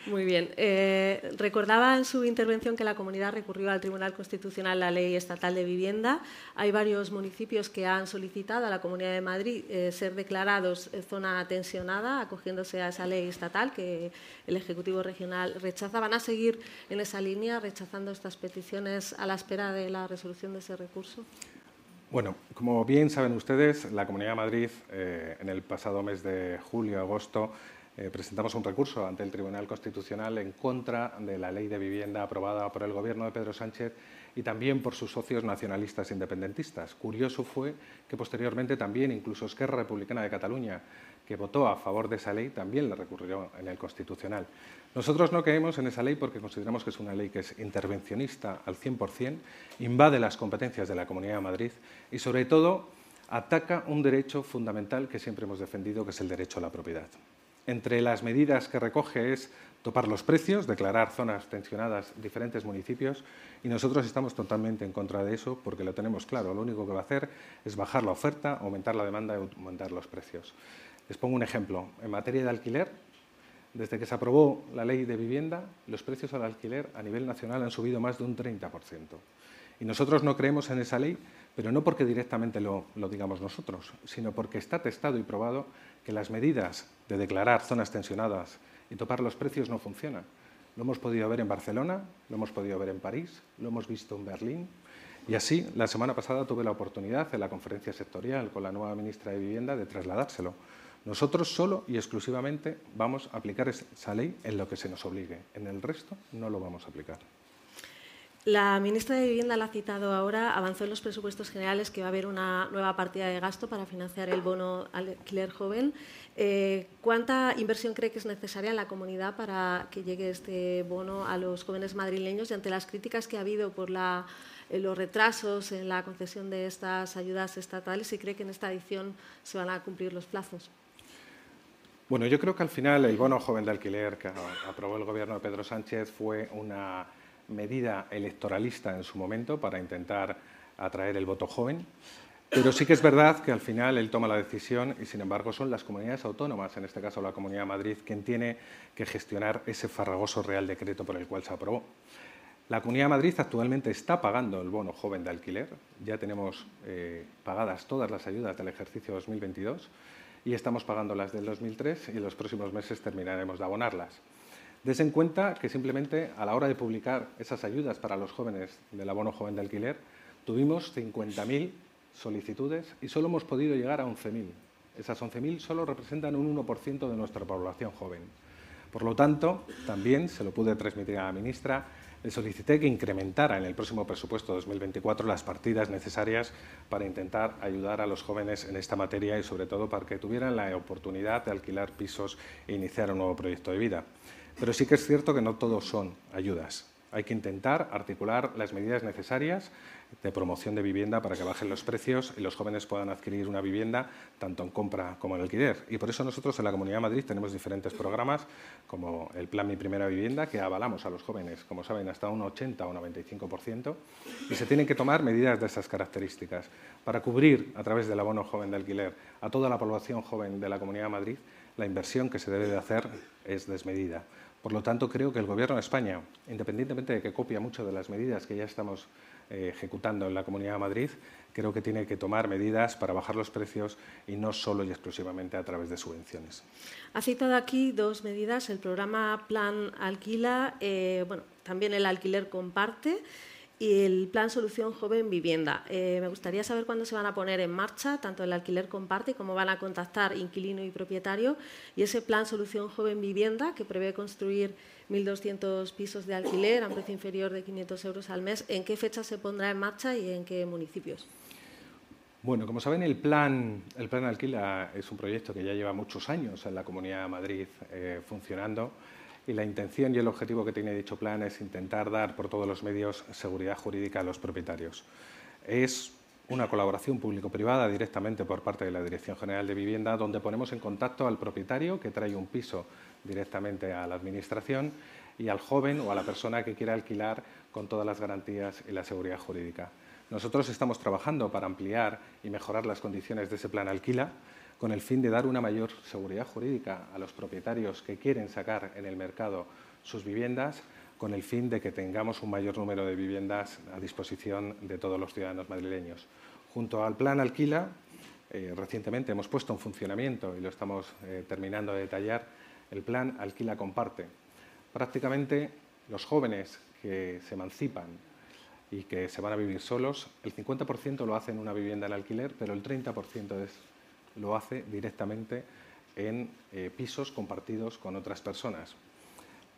Muy bien. Eh, recordaba en su intervención que la comunidad recurrió al Tribunal Constitucional la Ley Estatal de Vivienda. Hay varios municipios que han solicitado a la Comunidad de Madrid eh, ser declarados zona tensionada, acogiéndose a esa ley estatal que el Ejecutivo Regional rechaza. ¿Van a seguir en esa línea, rechazando estas peticiones a la espera de la resolución de ese recurso? Bueno, como bien saben ustedes, la Comunidad de Madrid eh, en el pasado mes de julio-agosto eh, presentamos un recurso ante el Tribunal Constitucional en contra de la ley de vivienda aprobada por el Gobierno de Pedro Sánchez y también por sus socios nacionalistas independentistas. Curioso fue que posteriormente también incluso Esquerra Republicana de Cataluña, que votó a favor de esa ley también la recurrió en el Constitucional. Nosotros no creemos en esa ley porque consideramos que es una ley que es intervencionista al 100%, invade las competencias de la Comunidad de Madrid y, sobre todo, ataca un derecho fundamental que siempre hemos defendido, que es el derecho a la propiedad. Entre las medidas que recoge es topar los precios, declarar zonas tensionadas en diferentes municipios y nosotros estamos totalmente en contra de eso porque lo tenemos claro. Lo único que va a hacer es bajar la oferta, aumentar la demanda y aumentar los precios. Les pongo un ejemplo. En materia de alquiler, desde que se aprobó la ley de vivienda, los precios al alquiler a nivel nacional han subido más de un 30%. Y nosotros no creemos en esa ley, pero no porque directamente lo, digamos nosotros, sino porque está testado y probado que las medidas de declarar zonas tensionadas y topar los precios no funcionan. Lo hemos podido ver en Barcelona, lo hemos podido ver en París, lo hemos visto en Berlín. Y así, la semana pasada tuve la oportunidad en la conferencia sectorial con la nueva ministra de Vivienda de trasladárselo. Nosotros solo y exclusivamente vamos a aplicar esa ley en lo que se nos obligue. En el resto no lo vamos a aplicar. La ministra de Vivienda la ha citado ahora, avanzó en los presupuestos generales que va a haber una nueva partida de gasto para financiar el bono alquiler joven. Eh, ¿Cuánta inversión cree que es necesaria en la comunidad para que llegue este bono a los jóvenes madrileños? Y ante las críticas que ha habido por la, eh, los retrasos en la concesión de estas ayudas estatales, ¿si cree que en esta edición se van a cumplir los plazos? Bueno, yo creo que al final el bono joven de alquiler que aprobó el gobierno de Pedro Sánchez fue una medida electoralista en su momento para intentar atraer el voto joven. Pero sí que es verdad que al final él toma la decisión y, sin embargo, son las comunidades autónomas, en este caso la Comunidad de Madrid, quien tiene que gestionar ese farragoso Real Decreto por el cual se aprobó. La Comunidad de Madrid actualmente está pagando el bono joven de alquiler. Ya tenemos eh, pagadas todas las ayudas del ejercicio 2022 y estamos pagando las del 2003 y en los próximos meses terminaremos de abonarlas. Des en cuenta que simplemente a la hora de publicar esas ayudas para los jóvenes del abono joven de alquiler, tuvimos 50.000 solicitudes y solo hemos podido llegar a 11.000. Esas 11.000 solo representan un 1% de nuestra población joven. Por lo tanto, también se lo pude transmitir a la ministra, le solicité que incrementara en el próximo presupuesto 2024 las partidas necesarias para intentar ayudar a los jóvenes en esta materia y, sobre todo, para que tuvieran la oportunidad de alquilar pisos e iniciar un nuevo proyecto de vida. Pero sí que es cierto que no todos son ayudas. Hay que intentar articular las medidas necesarias de promoción de vivienda para que bajen los precios y los jóvenes puedan adquirir una vivienda tanto en compra como en alquiler. Y por eso nosotros en la Comunidad de Madrid tenemos diferentes programas como el Plan Mi Primera Vivienda que avalamos a los jóvenes, como saben, hasta un 80 o un 95% y se tienen que tomar medidas de esas características para cubrir a través del abono joven de alquiler a toda la población joven de la Comunidad de Madrid. La inversión que se debe de hacer es desmedida. Por lo tanto, creo que el Gobierno de España, independientemente de que copia mucho de las medidas que ya estamos eh, ejecutando en la Comunidad de Madrid, creo que tiene que tomar medidas para bajar los precios y no solo y exclusivamente a través de subvenciones. Ha citado aquí dos medidas, el programa Plan Alquila, eh, bueno, también el alquiler comparte y el Plan Solución Joven Vivienda. Eh, me gustaría saber cuándo se van a poner en marcha, tanto el alquiler comparte, cómo van a contactar inquilino y propietario, y ese Plan Solución Joven Vivienda, que prevé construir 1.200 pisos de alquiler a un precio inferior de 500 euros al mes, ¿en qué fecha se pondrá en marcha y en qué municipios? Bueno, como saben, el plan, el plan Alquila es un proyecto que ya lleva muchos años en la Comunidad de Madrid eh, funcionando y la intención y el objetivo que tiene dicho plan es intentar dar por todos los medios seguridad jurídica a los propietarios. Es una colaboración público-privada directamente por parte de la Dirección General de Vivienda, donde ponemos en contacto al propietario que trae un piso directamente a la Administración y al joven o a la persona que quiera alquilar con todas las garantías y la seguridad jurídica. Nosotros estamos trabajando para ampliar y mejorar las condiciones de ese plan alquila con el fin de dar una mayor seguridad jurídica a los propietarios que quieren sacar en el mercado sus viviendas, con el fin de que tengamos un mayor número de viviendas a disposición de todos los ciudadanos madrileños. Junto al plan Alquila, eh, recientemente hemos puesto en funcionamiento, y lo estamos eh, terminando de detallar, el plan Alquila Comparte. Prácticamente los jóvenes que se emancipan y que se van a vivir solos, el 50% lo hacen en una vivienda en alquiler, pero el 30% es lo hace directamente en eh, pisos compartidos con otras personas.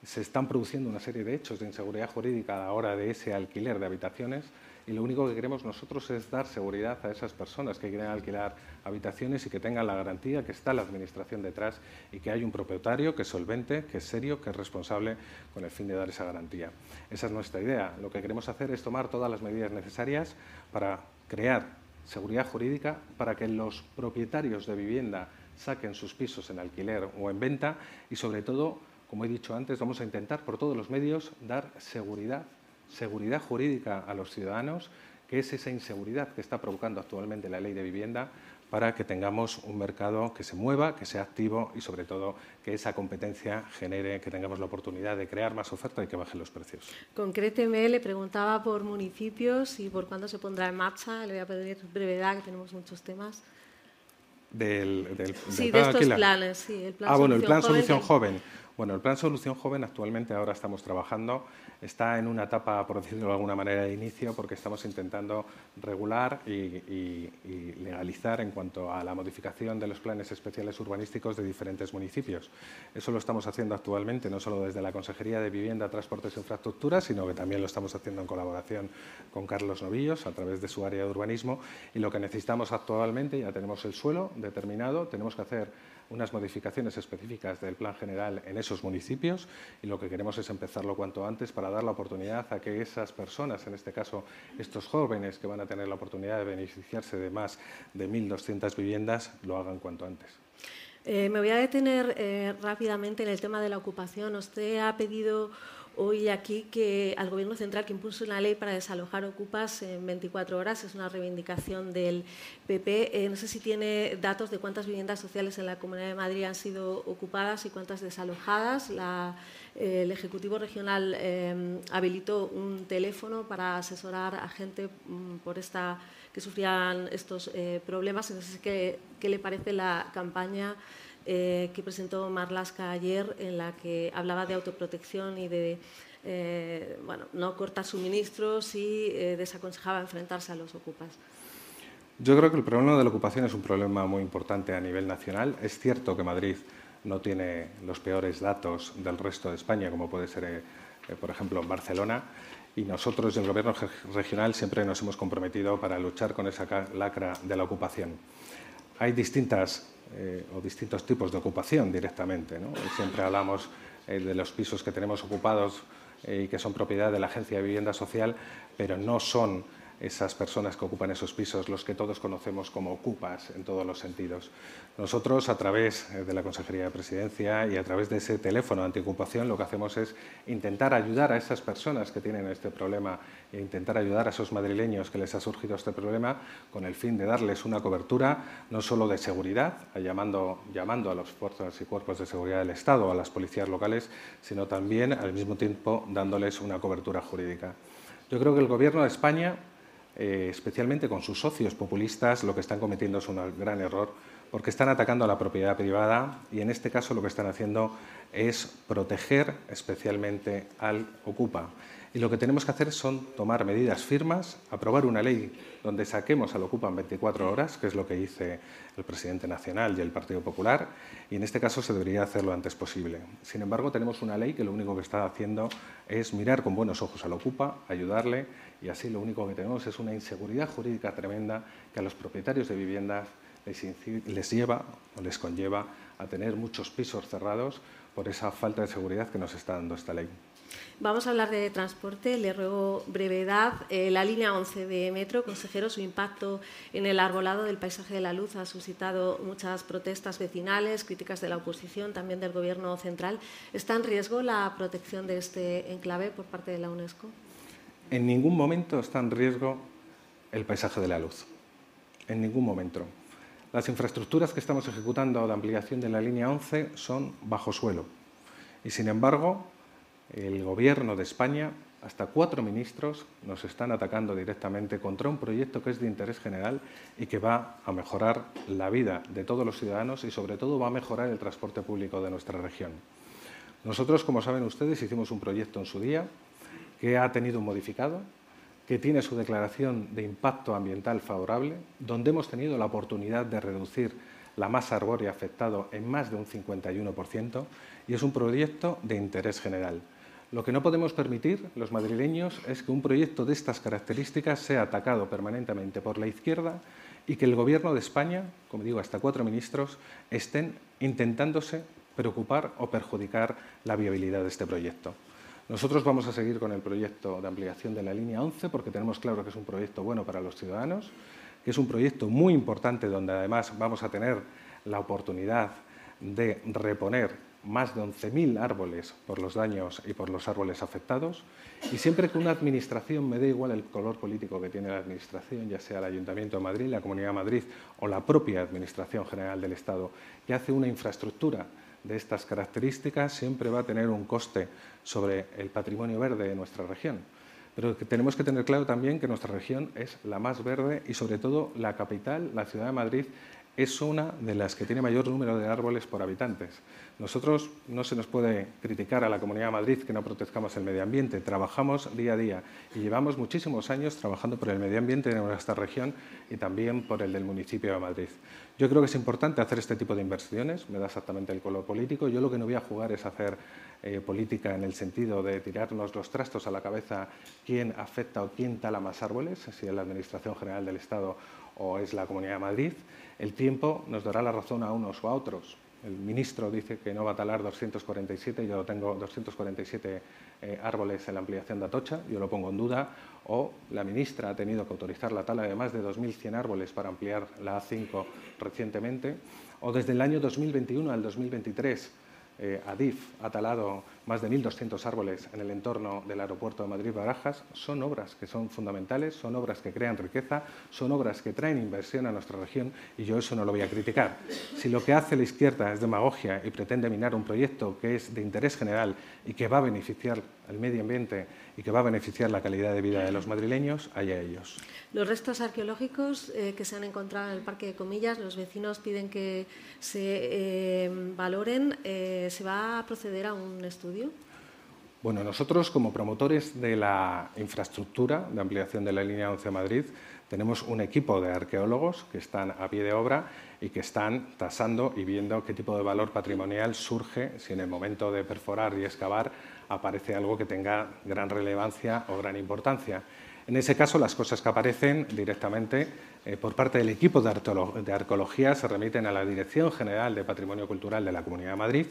Se están produciendo una serie de hechos de inseguridad jurídica a la hora de ese alquiler de habitaciones y lo único que queremos nosotros es dar seguridad a esas personas que quieren alquilar habitaciones y que tengan la garantía que está la Administración detrás y que hay un propietario que es solvente, que es serio, que es responsable con el fin de dar esa garantía. Esa es nuestra idea. Lo que queremos hacer es tomar todas las medidas necesarias para crear seguridad jurídica para que los propietarios de vivienda saquen sus pisos en alquiler o en venta y sobre todo, como he dicho antes, vamos a intentar por todos los medios dar seguridad seguridad jurídica a los ciudadanos, que es esa inseguridad que está provocando actualmente la ley de vivienda para que tengamos un mercado que se mueva, que sea activo y, sobre todo, que esa competencia genere que tengamos la oportunidad de crear más oferta y que bajen los precios. Concréteme, le preguntaba por municipios y por cuándo se pondrá en marcha. Le voy a pedir brevedad, que tenemos muchos temas. Del, sí, de estos planes, sí. El plan ah, bueno, el plan Solución Joven. Bueno, el plan Solución Joven actualmente ahora estamos trabajando está en una etapa, por decirlo de alguna manera, de inicio, porque estamos intentando regular y, legalizar en cuanto a la modificación de los planes especiales urbanísticos de diferentes municipios. Eso lo estamos haciendo actualmente, no solo desde la Consejería de Vivienda, Transportes e Infraestructuras, sino que también lo estamos haciendo en colaboración con Carlos Novillos a través de su área de urbanismo. Y lo que necesitamos actualmente, ya tenemos el suelo determinado, tenemos que hacer unas modificaciones específicas del plan general en esos municipios y lo que queremos es empezarlo cuanto antes para dar la oportunidad a que esas personas, en este caso estos jóvenes que van a tener la oportunidad de beneficiarse de más de 1.200 viviendas, lo hagan cuanto antes. Eh, me voy a detener eh, rápidamente en el tema de la ocupación. Usted ha pedido hoy aquí que al Gobierno central que impulse una ley para desalojar ocupas en 24 horas. Es una reivindicación del PP. Eh, no sé si tiene datos de cuántas viviendas sociales en la Comunidad de Madrid han sido ocupadas y cuántas desalojadas. el Ejecutivo Regional eh, habilitó un teléfono para asesorar a gente mm, por esta, que sufrían estos eh, problemas. No sé qué, qué le parece la campaña eh, que presentó Marlaska ayer, en la que hablaba de autoprotección y de eh, bueno, no cortar suministros y eh, desaconsejaba enfrentarse a los ocupas. Yo creo que el problema de la ocupación es un problema muy importante a nivel nacional. Es cierto que Madrid no tiene los peores datos del resto de España, como puede ser, por ejemplo, en Barcelona. Y nosotros, en el Gobierno regional, siempre nos hemos comprometido para luchar con esa lacra de la ocupación. Hay distintas eh, o distintos tipos de ocupación directamente. Siempre hablamos eh, de los pisos que tenemos ocupados eh, y que son propiedad de la Agencia de Vivienda Social, pero no son esas personas que ocupan esos pisos, los que todos conocemos como ocupas en todos los sentidos. Nosotros, a través eh, de la Consejería de Presidencia y a través de ese teléfono antiocupación, lo que hacemos es intentar ayudar a esas personas que tienen este problema e intentar ayudar a esos madrileños que les ha surgido este problema con el fin de darles una cobertura no solo de seguridad, llamando, llamando a las fuerzas y cuerpos de seguridad del Estado, a las policías locales, sino también al mismo tiempo dándoles una cobertura jurídica. Yo creo que el Gobierno de España eh, especialmente con sus socios populistas, lo que están cometiendo es un gran error porque están atacando a la propiedad privada y en este caso lo que están haciendo es proteger especialmente al ocupa. Y lo que tenemos que hacer son tomar medidas firmes, aprobar una ley donde saquemos al ocupa en 24 horas, que es lo que dice el presidente nacional y el Partido Popular, y en este caso se debería hacer lo antes posible. Sin embargo, tenemos una ley que lo único que está haciendo es mirar con buenos ojos al ocupa, ayudarle, y así lo único que tenemos es una inseguridad jurídica tremenda que a los propietarios de viviendas les, lleva o les conlleva a tener muchos pisos cerrados por esa falta de seguridad que nos está dando esta ley. Vamos a hablar de transporte. Le ruego brevedad. Eh, la línea 11 de metro, consejero, su impacto en el arbolado del paisaje de la luz ha suscitado muchas protestas vecinales, críticas de la oposición, también del Gobierno central. ¿Está en riesgo la protección de este enclave por parte de la UNESCO? En ningún momento está en riesgo el paisaje de la luz. En ningún momento. Las infraestructuras que estamos ejecutando de ampliación de la línea 11 son bajo suelo. Y sin embargo, el Gobierno de España, hasta cuatro ministros, nos están atacando directamente contra un proyecto que es de interés general y que va a mejorar la vida de todos los ciudadanos y, sobre todo, va a mejorar el transporte público de nuestra región. Nosotros, como saben ustedes, hicimos un proyecto en su día que ha tenido un modificado, que tiene su declaración de impacto ambiental favorable, donde hemos tenido la oportunidad de reducir la masa arbórea afectada en más de un 51% y es un proyecto de interés general. Lo que no podemos permitir los madrileños es que un proyecto de estas características sea atacado permanentemente por la izquierda y que el Gobierno de España, como digo, hasta cuatro ministros, estén intentándose preocupar o perjudicar la viabilidad de este proyecto. Nosotros vamos a seguir con el proyecto de ampliación de la línea 11 porque tenemos claro que es un proyecto bueno para los ciudadanos, que es un proyecto muy importante donde además vamos a tener la oportunidad de reponer más de 11.000 árboles por los daños y por los árboles afectados. Y siempre que una administración, me da igual el color político que tiene la administración, ya sea el Ayuntamiento de Madrid, la Comunidad de Madrid o la propia Administración General del Estado, que hace una infraestructura de estas características, siempre va a tener un coste sobre el patrimonio verde de nuestra región. Pero tenemos que tener claro también que nuestra región es la más verde y sobre todo la capital, la ciudad de Madrid, es una de las que tiene mayor número de árboles por habitantes. Nosotros no se nos puede criticar a la Comunidad de Madrid que no protegamos el medio ambiente. Trabajamos día a día y llevamos muchísimos años trabajando por el medio ambiente de nuestra región y también por el del municipio de Madrid. Yo creo que es importante hacer este tipo de inversiones, me da exactamente el color político. Yo lo que no voy a jugar es hacer eh, política en el sentido de tirarnos los trastos a la cabeza quién afecta o quién tala más árboles, si es la Administración General del Estado o es la Comunidad de Madrid. El tiempo nos dará la razón a unos o a otros. El ministro dice que no va a talar 247, yo tengo 247 eh, árboles en la ampliación de Atocha, yo lo pongo en duda, o la ministra ha tenido que autorizar la tala de más de 2.100 árboles para ampliar la A5 recientemente, o desde el año 2021 al 2023 eh, ADIF ha talado más de 1.200 árboles en el entorno del aeropuerto de Madrid-Barajas, son obras que son fundamentales, son obras que crean riqueza, son obras que traen inversión a nuestra región y yo eso no lo voy a criticar. Si lo que hace la izquierda es demagogia y pretende minar un proyecto que es de interés general y que va a beneficiar al medio ambiente y que va a beneficiar la calidad de vida de los madrileños, allá ellos. Los restos arqueológicos eh, que se han encontrado en el Parque de Comillas, los vecinos piden que se eh, valoren. Eh, ¿Se va a proceder a un estudio? Bueno, nosotros como promotores de la infraestructura de ampliación de la línea 11 Madrid, tenemos un equipo de arqueólogos que están a pie de obra y que están tasando y viendo qué tipo de valor patrimonial surge si en el momento de perforar y excavar aparece algo que tenga gran relevancia o gran importancia. En ese caso, las cosas que aparecen directamente eh, por parte del equipo de, arqueología se remiten a la Dirección General de Patrimonio Cultural de la Comunidad de Madrid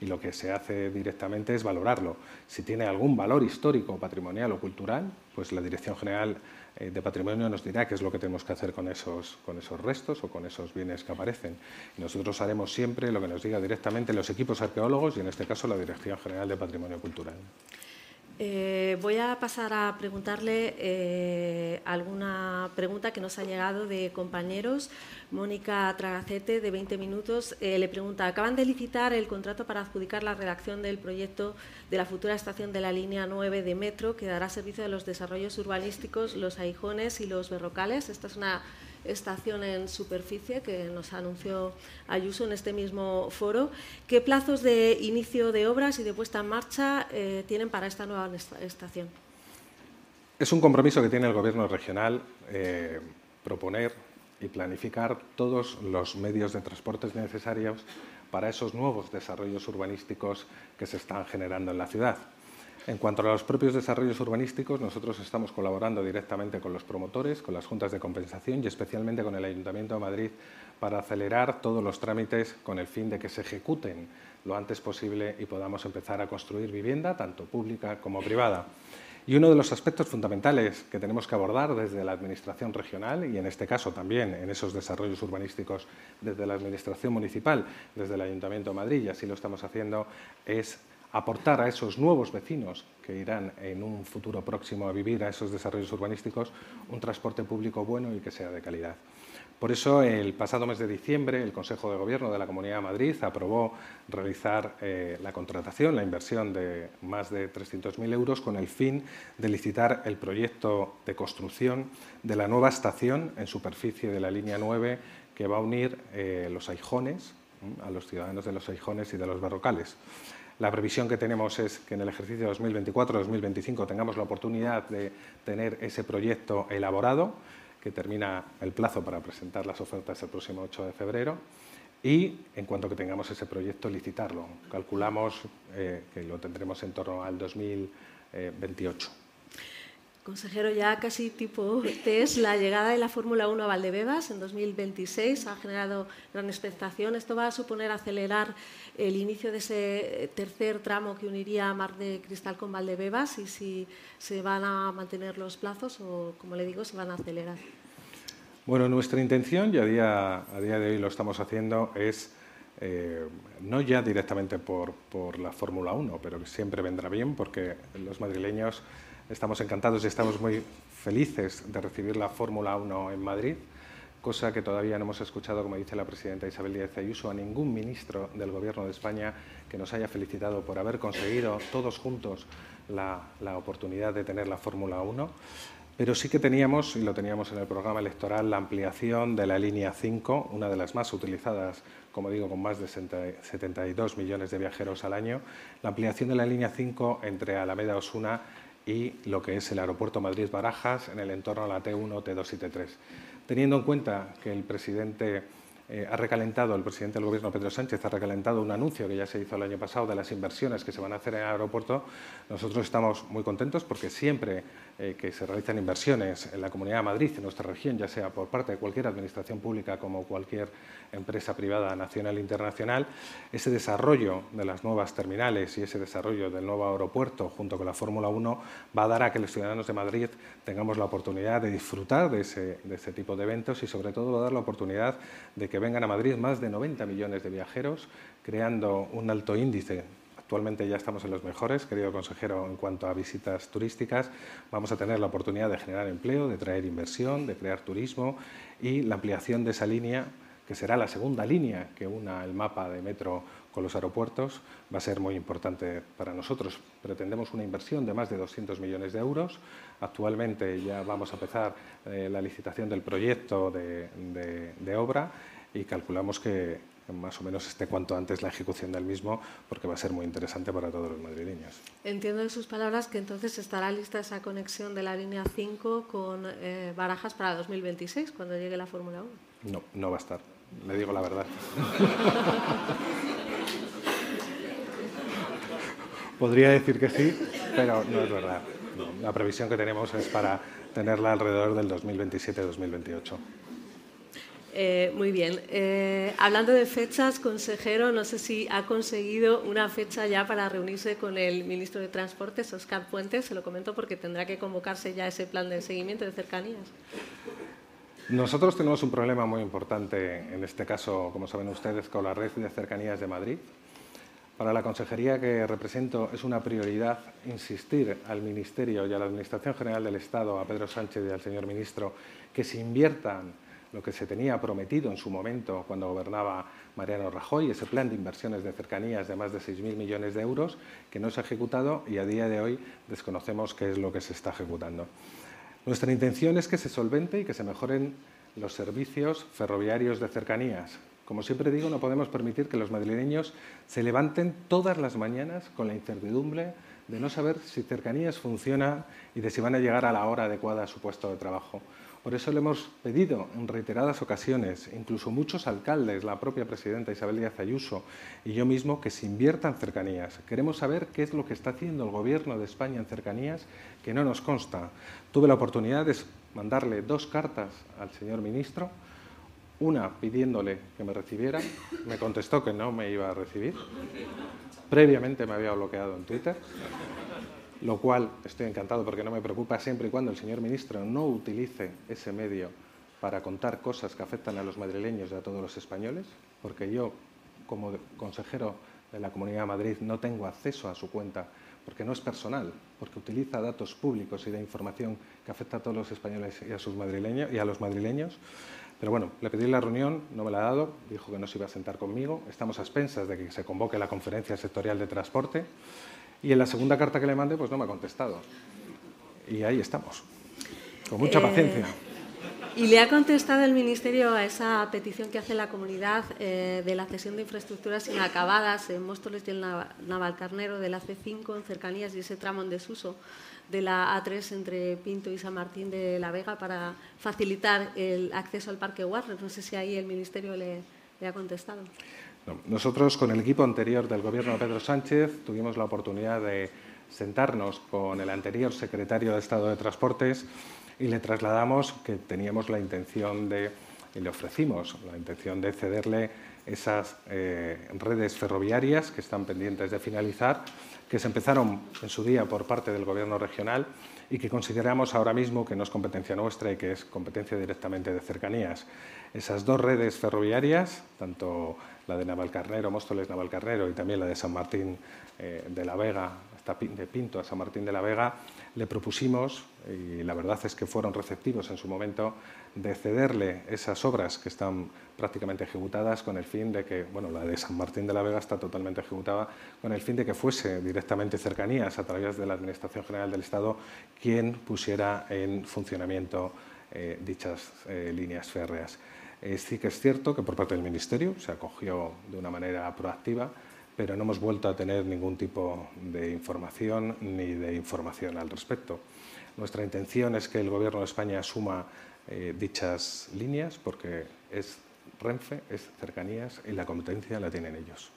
y lo que se hace directamente es valorarlo. Si tiene algún valor histórico, patrimonial o cultural, pues la Dirección General eh, de Patrimonio nos dirá qué es lo que tenemos que hacer con esos, con esos restos o con esos bienes que aparecen. Y nosotros haremos siempre lo que nos diga directamente los equipos arqueólogos y en este caso la Dirección General de Patrimonio Cultural. Eh, voy a pasar a preguntarle eh, alguna pregunta que nos ha llegado de compañeros. Mónica Tragacete, de 20 minutos, eh, le pregunta, acaban de licitar el contrato para adjudicar la redacción del proyecto de la futura estación de la línea 9 de metro que dará servicio a los desarrollos urbanísticos, los aijones y los berrocales. Esta es una estación en superficie que nos anunció Ayuso en este mismo foro. ¿Qué plazos de inicio de obras y de puesta en marcha eh, tienen para esta nueva estación? Es un compromiso que tiene el Gobierno regional eh, proponer y planificar todos los medios de transporte necesarios para esos nuevos desarrollos urbanísticos que se están generando en la ciudad. En cuanto a los propios desarrollos urbanísticos, nosotros estamos colaborando directamente con los promotores, con las juntas de compensación y especialmente con el Ayuntamiento de Madrid para acelerar todos los trámites con el fin de que se ejecuten lo antes posible y podamos empezar a construir vivienda, tanto pública como privada. Y uno de los aspectos fundamentales que tenemos que abordar desde la Administración regional y en este caso también en esos desarrollos urbanísticos desde la Administración municipal, desde el Ayuntamiento de Madrid, y así lo estamos haciendo, es aportar a esos nuevos vecinos que irán en un futuro próximo a vivir a esos desarrollos urbanísticos un transporte público bueno y que sea de calidad. Por eso, el pasado mes de diciembre, el Consejo de Gobierno de la Comunidad de Madrid aprobó realizar eh, la contratación, la inversión de más de 300.000 euros con el fin de licitar el proyecto de construcción de la nueva estación en superficie de la línea 9 que va a unir eh, los aijones a los ciudadanos de los aijones y de los barrocales. La previsión que tenemos es que en el ejercicio 2024-2025 tengamos la oportunidad de tener ese proyecto elaborado, que termina el plazo para presentar las ofertas el próximo 8 de febrero, y, en cuanto que tengamos ese proyecto, licitarlo. Calculamos eh, que lo tendremos en torno al 2028. Consejero, ya casi tipo test, la llegada de la Fórmula 1 a Valdebebas en 2026 ha generado gran expectación. ¿Esto va a suponer acelerar el inicio de ese tercer tramo que uniría Mar de Cristal con Valdebebas y si se van a mantener los plazos o, como le digo, se van a acelerar? Bueno, nuestra intención, y a día, a día de hoy lo estamos haciendo, es eh, no ya directamente por, por la Fórmula 1, pero que siempre vendrá bien porque los madrileños Estamos encantados y estamos muy felices de recibir la Fórmula 1 en Madrid, cosa que todavía no hemos escuchado, como dice la presidenta Isabel Díaz Ayuso, a ningún ministro del Gobierno de España que nos haya felicitado por haber conseguido todos juntos la, la oportunidad de tener la Fórmula 1. Pero sí que teníamos, y lo teníamos en el programa electoral, la ampliación de la línea 5, una de las más utilizadas, como digo, con más de 72 millones de viajeros al año, la ampliación de la línea 5 entre Alameda Osuna y lo que es el aeropuerto Madrid-Barajas en el entorno a la T1, T2 y T3. Teniendo en cuenta que el presidente eh, ha recalentado, el presidente del Gobierno, Pedro Sánchez, ha recalentado un anuncio que ya se hizo el año pasado de las inversiones que se van a hacer en el aeropuerto. Nosotros estamos muy contentos porque siempre que se realizan inversiones en la Comunidad de Madrid, en nuestra región, ya sea por parte de cualquier administración pública como cualquier empresa privada nacional e internacional, ese desarrollo de las nuevas terminales y ese desarrollo del nuevo aeropuerto junto con la Fórmula 1 va a dar a que los ciudadanos de Madrid tengamos la oportunidad de disfrutar de ese, de ese tipo de eventos y sobre todo va a dar la oportunidad de que vengan a Madrid más de 90 millones de viajeros, creando un alto índice Actualmente ya estamos en los mejores, querido consejero, en cuanto a visitas turísticas. Vamos a tener la oportunidad de generar empleo, de traer inversión, de crear turismo y la ampliación de esa línea, que será la segunda línea que una el mapa de metro con los aeropuertos, va a ser muy importante para nosotros. Pretendemos una inversión de más de 200 millones de euros. Actualmente ya vamos a empezar eh, la licitación del proyecto de obra y calculamos que más o menos esté cuanto antes la ejecución del mismo, porque va a ser muy interesante para todos los madrileños. Entiendo de sus palabras que entonces estará lista esa conexión de la línea 5 con eh, Barajas para 2026, cuando llegue la Fórmula 1. No, no va a estar, le digo la verdad. Podría decir que sí, pero no es verdad. La previsión que tenemos es para tenerla alrededor del 2027-2028. Eh, muy bien. Eh, hablando de fechas, consejero, no sé si ha conseguido una fecha ya para reunirse con el ministro de Transportes, Oscar Puentes. Se lo comento porque tendrá que convocarse ya ese plan de seguimiento de cercanías. Nosotros tenemos un problema muy importante, en este caso, como saben ustedes, con la red de cercanías de Madrid. Para la consejería que represento es una prioridad insistir al Ministerio y a la Administración General del Estado, a Pedro Sánchez y al señor ministro, que se inviertan lo que se tenía prometido en su momento cuando gobernaba Mariano Rajoy, ese plan de inversiones de cercanías de más de 6.000 millones de euros, que no se ha ejecutado y a día de hoy desconocemos qué es lo que se está ejecutando. Nuestra intención es que se solvente y que se mejoren los servicios ferroviarios de cercanías. Como siempre digo, no podemos permitir que los madrileños se levanten todas las mañanas con la incertidumbre de no saber si cercanías funciona y de si van a llegar a la hora adecuada a su puesto de trabajo. Por eso le hemos pedido en reiteradas ocasiones, incluso muchos alcaldes, la propia presidenta Isabel Díaz Ayuso y yo mismo, que se inviertan cercanías. Queremos saber qué es lo que está haciendo el Gobierno de España en cercanías, que no nos consta. Tuve la oportunidad de mandarle dos cartas al señor ministro, una pidiéndole que me recibiera, me contestó que no me iba a recibir, previamente me había bloqueado en Twitter lo cual estoy encantado porque no me preocupa siempre y cuando el señor ministro no utilice ese medio para contar cosas que afectan a los madrileños y a todos los españoles, porque yo, como consejero de la Comunidad de Madrid, no tengo acceso a su cuenta, porque no es personal, porque utiliza datos públicos y de información que afecta a todos los españoles y a, sus madrileños, y a los madrileños. Pero bueno, le pedí la reunión, no me la ha dado, dijo que no se iba a sentar conmigo. Estamos a expensas de que se convoque la conferencia sectorial de transporte. Y en la segunda carta que le mandé, pues no me ha contestado. Y ahí estamos, con mucha eh, paciencia. ¿Y le ha contestado el Ministerio a esa petición que hace la comunidad eh, de la cesión de infraestructuras inacabadas en Móstoles y el Navalcarnero de la C5 en cercanías y ese tramo en desuso de la A3 entre Pinto y San Martín de la Vega para facilitar el acceso al Parque Warner? No sé si ahí el Ministerio le, le ha contestado. Nosotros, con el equipo anterior del Gobierno de Pedro Sánchez, tuvimos la oportunidad de sentarnos con el anterior secretario de Estado de Transportes y le trasladamos que teníamos la intención de, y le ofrecimos la intención de cederle esas eh, redes ferroviarias que están pendientes de finalizar, que se empezaron en su día por parte del Gobierno regional y que consideramos ahora mismo que no es competencia nuestra y que es competencia directamente de cercanías. Esas dos redes ferroviarias, tanto la de Navalcarnero, Móstoles Navalcarnero y también la de San Martín eh, de la Vega, de Pinto a San Martín de la Vega, le propusimos, y la verdad es que fueron receptivos en su momento, de cederle esas obras que están prácticamente ejecutadas con el fin de que, bueno, la de San Martín de la Vega está totalmente ejecutada, con el fin de que fuese directamente cercanías a través de la Administración General del Estado quien pusiera en funcionamiento eh, dichas eh, líneas férreas. Sí que es cierto que por parte del Ministerio se acogió de una manera proactiva, pero no hemos vuelto a tener ningún tipo de información ni de información al respecto. Nuestra intención es que el Gobierno de España asuma eh, dichas líneas porque es Renfe, es cercanías y la competencia la tienen ellos.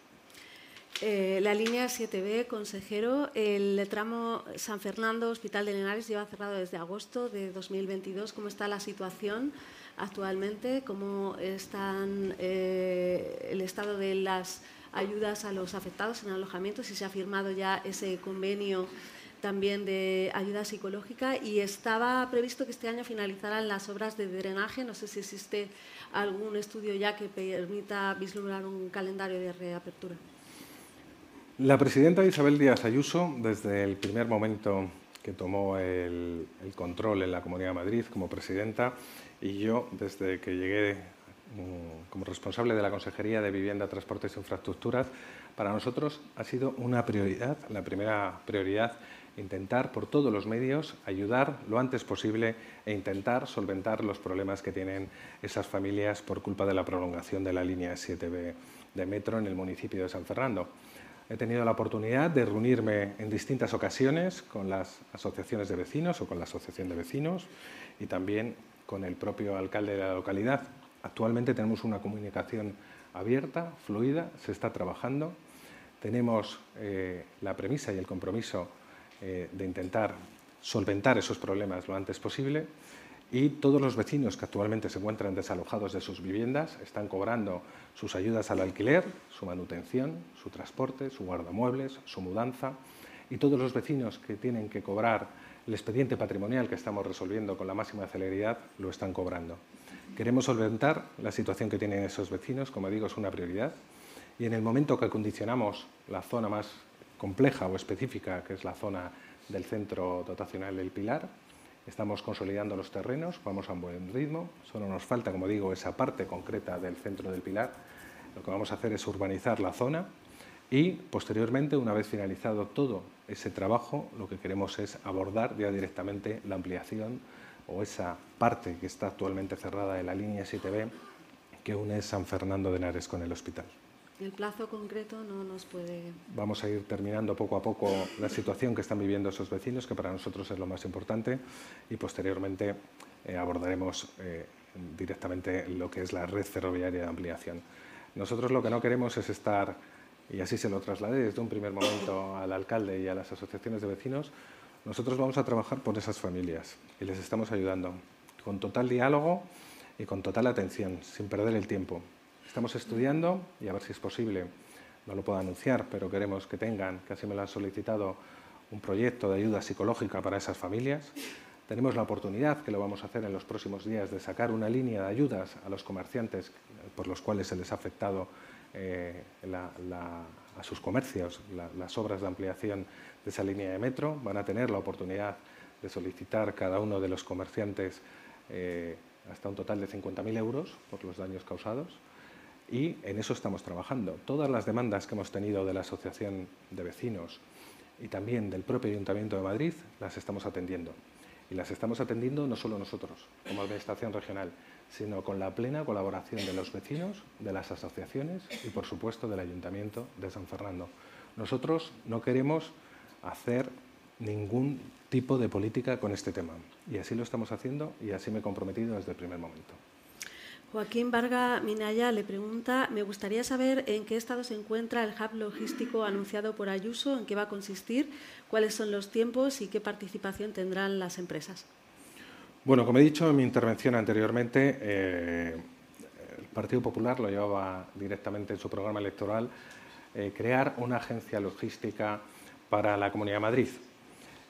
Eh, la línea 7B, consejero, el tramo San Fernando, Hospital de Linares, lleva cerrado desde agosto de 2022. ¿Cómo está la situación actualmente? ¿Cómo está eh, el estado de las ayudas a los afectados en alojamientos? ¿Y se ha firmado ya ese convenio también de ayuda psicológica y estaba previsto que este año finalizaran las obras de drenaje. No sé si existe algún estudio ya que permita vislumbrar un calendario de reapertura. La presidenta Isabel Díaz Ayuso, desde el primer momento que tomó el control en la Comunidad de Madrid como presidenta, y yo, desde que llegué mm, como responsable de la Consejería de Vivienda, Transportes e Infraestructuras, para nosotros ha sido una prioridad, la primera prioridad intentar por todos los medios ayudar lo antes posible e intentar solventar los problemas que tienen esas familias por culpa de la prolongación de la línea 7B de metro en el municipio de San Fernando. He tenido la oportunidad de reunirme en distintas ocasiones con las asociaciones de vecinos o con la asociación de vecinos y también con el propio alcalde de la localidad. Actualmente tenemos una comunicación abierta, fluida, se está trabajando. Tenemos eh, la premisa y el compromiso eh, de intentar solventar esos problemas lo antes posible y todos los vecinos que actualmente se encuentran desalojados de sus viviendas están cobrando sus ayudas al alquiler, su manutención, su transporte, su guardamuebles, su mudanza y todos los vecinos que tienen que cobrar el expediente patrimonial que estamos resolviendo con la máxima celeridad lo están cobrando. Queremos solventar la situación que tienen esos vecinos, como digo, es una prioridad y en el momento que acondicionamos la zona más compleja o específica, que es la zona del centro dotacional del Pilar. Estamos consolidando los terrenos, vamos a un buen ritmo, solo nos falta, como digo, esa parte concreta del centro del Pilar. Lo que vamos a hacer es urbanizar la zona y, posteriormente, una vez finalizado todo ese trabajo, lo que queremos es abordar ya directamente la ampliación o esa parte que está actualmente cerrada de la línea 7B que une San Fernando de Henares con el hospital. El plazo concreto no nos puede. Vamos a ir terminando poco a poco la situación que están viviendo esos vecinos, que para nosotros es lo más importante, y posteriormente eh, abordaremos eh, directamente lo que es la red ferroviaria de ampliación. Nosotros lo que no queremos es estar, y así se lo trasladé desde un primer momento al alcalde y a las asociaciones de vecinos, nosotros vamos a trabajar por esas familias y les estamos ayudando con total diálogo y con total atención, sin perder el tiempo. Estamos estudiando y a ver si es posible, no lo puedo anunciar, pero queremos que tengan, que así me lo han solicitado, un proyecto de ayuda psicológica para esas familias. Tenemos la oportunidad, que lo vamos a hacer en los próximos días, de sacar una línea de ayudas a los comerciantes por los cuales se les ha afectado eh, a sus comercios las obras de ampliación de esa línea de metro. Van a tener la oportunidad de solicitar cada uno de los comerciantes eh, hasta un total de 50.000 euros por los daños causados y en eso estamos trabajando. Todas las demandas que hemos tenido de la Asociación de Vecinos y también del propio Ayuntamiento de Madrid las estamos atendiendo. Y las estamos atendiendo no solo nosotros, como Administración Regional, sino con la plena colaboración de los vecinos, de las asociaciones y, por supuesto, del Ayuntamiento de San Fernando. Nosotros no queremos hacer ningún tipo de política con este tema. Y así lo estamos haciendo y así me he comprometido desde el primer momento. Joaquín Varga Minaya le pregunta, me gustaría saber en qué estado se encuentra el hub logístico anunciado por Ayuso, en qué va a consistir, cuáles son los tiempos y qué participación tendrán las empresas. Bueno, como he dicho en mi intervención anteriormente, eh, el Partido Popular lo llevaba directamente en su programa electoral, eh, crear una agencia logística para la Comunidad de Madrid.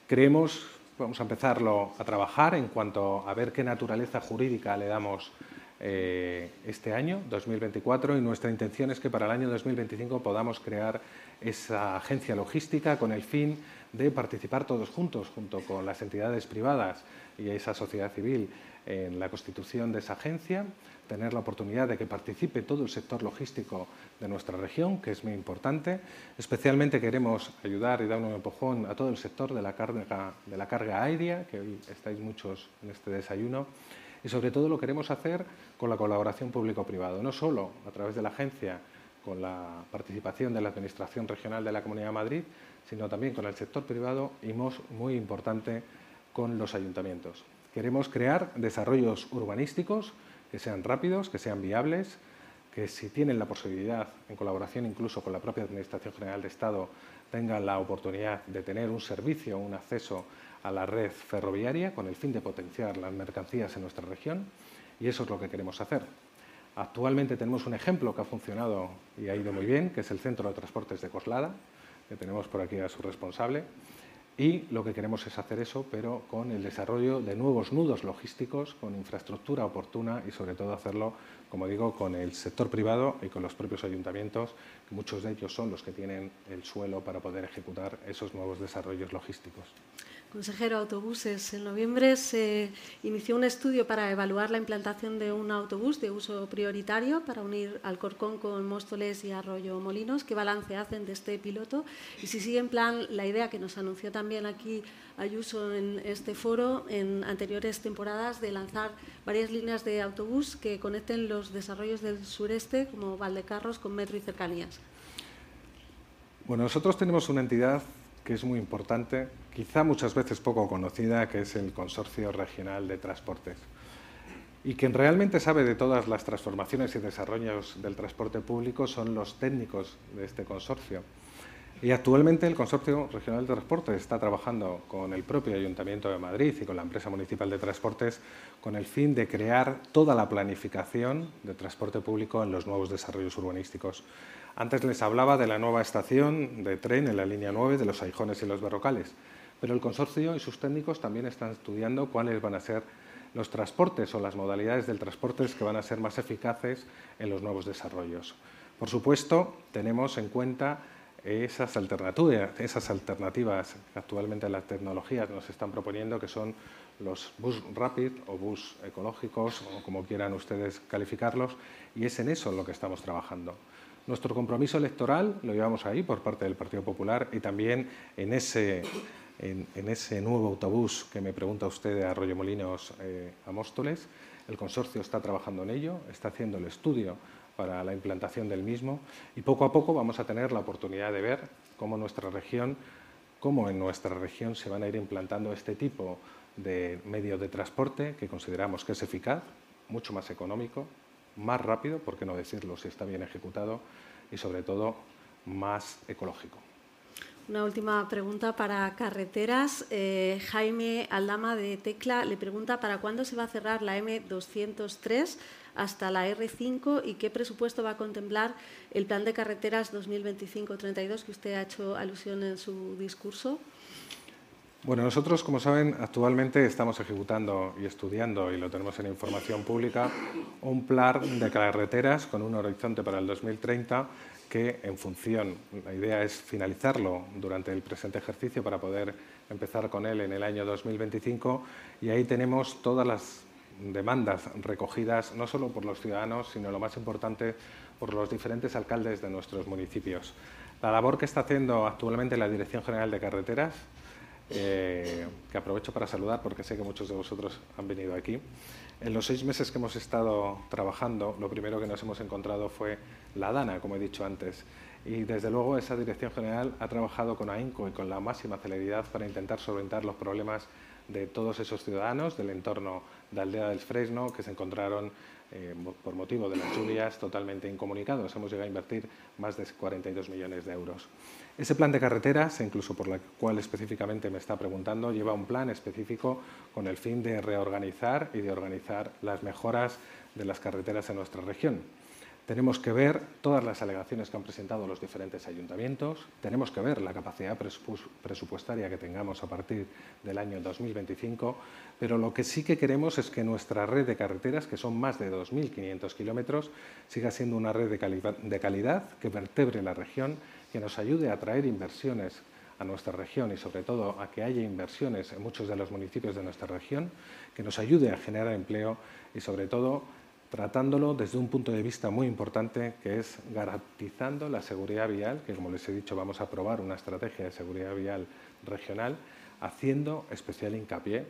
Creemos, vamos a empezarlo a trabajar en cuanto a ver qué naturaleza jurídica le damos eh, este año, 2024, y nuestra intención es que para el año 2025 podamos crear esa agencia logística con el fin de participar todos juntos, junto con las entidades privadas y esa sociedad civil, en la constitución de esa agencia, tener la oportunidad de que participe todo el sector logístico de nuestra región, que es muy importante. Especialmente queremos ayudar y dar un empujón a todo el sector de la carga, de la carga aérea, que hoy estáis muchos en este desayuno y sobre todo lo queremos hacer con la colaboración público-privado, no solo a través de la agencia con la participación de la Administración Regional de la Comunidad de Madrid, sino también con el sector privado y muy importante con los ayuntamientos. Queremos crear desarrollos urbanísticos que sean rápidos, que sean viables, que si tienen la posibilidad, en colaboración incluso con la propia Administración General de Estado, tengan la oportunidad de tener un servicio, un acceso a la red ferroviaria con el fin de potenciar las mercancías en nuestra región y eso es lo que queremos hacer. Actualmente tenemos un ejemplo que ha funcionado y ha ido muy bien, que es el Centro de Transportes de Coslada, que tenemos por aquí a su responsable, y lo que queremos es hacer eso, pero con el desarrollo de nuevos nudos logísticos, con infraestructura oportuna y sobre todo hacerlo, como digo, con el sector privado y con los propios ayuntamientos, que muchos de ellos son los que tienen el suelo para poder ejecutar esos nuevos desarrollos logísticos. Consejero Autobuses, en noviembre se inició un estudio para evaluar la implantación de un autobús de uso prioritario para unir Alcorcón con Móstoles y Arroyo Molinos. ¿Qué balance hacen de este piloto? Y si sigue en plan la idea que nos anunció también aquí Ayuso en este foro en anteriores temporadas de lanzar varias líneas de autobús que conecten los desarrollos del sureste como Valdecarros con metro y cercanías. Bueno, nosotros tenemos una entidad que es muy importante, quizá muchas veces poco conocida, que es el Consorcio Regional de Transportes, y quien realmente sabe de todas las transformaciones y desarrollos del transporte público son los técnicos de este consorcio. Y actualmente el Consorcio Regional de Transportes está trabajando con el propio Ayuntamiento de Madrid y con la empresa municipal de transportes con el fin de crear toda la planificación de transporte público en los nuevos desarrollos urbanísticos. Antes les hablaba de la nueva estación de tren en la línea 9 de los Aijones y los Berrocales, pero el consorcio y sus técnicos también están estudiando cuáles van a ser los transportes o las modalidades del transporte que van a ser más eficaces en los nuevos desarrollos. Por supuesto, tenemos en cuenta esas alternativas, esas alternativas que actualmente las tecnologías nos están proponiendo, que son los bus rapid o bus ecológicos, o como quieran ustedes calificarlos, y es en eso en lo que estamos trabajando. Nuestro compromiso electoral lo llevamos ahí por parte del Partido Popular y también en ese, en, ese nuevo autobús que me pregunta usted de Arroyo Molinos eh, a Móstoles. El consorcio está trabajando en ello, está haciendo el estudio para la implantación del mismo y poco a poco vamos a tener la oportunidad de ver cómo nuestra región, cómo en nuestra región se van a ir implantando este tipo de medios de transporte que consideramos que es eficaz, mucho más económico, más rápido, por qué no decirlo si está bien ejecutado, y sobre todo más ecológico. Una última pregunta para carreteras. Eh, Jaime Aldama de Tecla le pregunta para cuándo se va a cerrar la M203 hasta la R5 y qué presupuesto va a contemplar el plan de carreteras 2025-32 que usted ha hecho alusión en su discurso. Bueno, nosotros, como saben, actualmente estamos ejecutando y estudiando, y lo tenemos en información pública, un plan de carreteras con un horizonte para el 2030 que, en función, la idea es finalizarlo durante el presente ejercicio para poder empezar con él en el año 2025, y ahí tenemos todas las demandas recogidas no solo por los ciudadanos, sino lo más importante, por los diferentes alcaldes de nuestros municipios. La labor que está haciendo actualmente la Dirección General de Carreteras eh, que aprovecho para saludar porque sé que muchos de vosotros han venido aquí. En los seis meses que hemos estado trabajando, lo primero que nos hemos encontrado fue la DANA, como he dicho antes. Y desde luego esa dirección general ha trabajado con AINCO y con la máxima celeridad para intentar solventar los problemas de todos esos ciudadanos del entorno de Aldea del Fresno que se encontraron eh, por motivo de las lluvias totalmente incomunicados. Hemos llegado a invertir más de 42 millones de euros. Ese plan de carreteras, incluso por la cual específicamente me está preguntando, lleva un plan específico con el fin de reorganizar y de organizar las mejoras de las carreteras en nuestra región. Tenemos que ver todas las alegaciones que han presentado los diferentes ayuntamientos, tenemos que ver la capacidad presupuestaria que tengamos a partir del año 2025, pero lo que sí que queremos es que nuestra red de carreteras, que son más de 2.500 kilómetros, siga siendo una red de calidad que vertebre la región, que nos ayude a atraer inversiones a nuestra región y sobre todo a que haya inversiones en muchos de los municipios de nuestra región, que nos ayude a generar empleo y sobre todo tratándolo desde un punto de vista muy importante, que es garantizando la seguridad vial, que como les he dicho vamos a aprobar una estrategia de seguridad vial regional, haciendo especial hincapié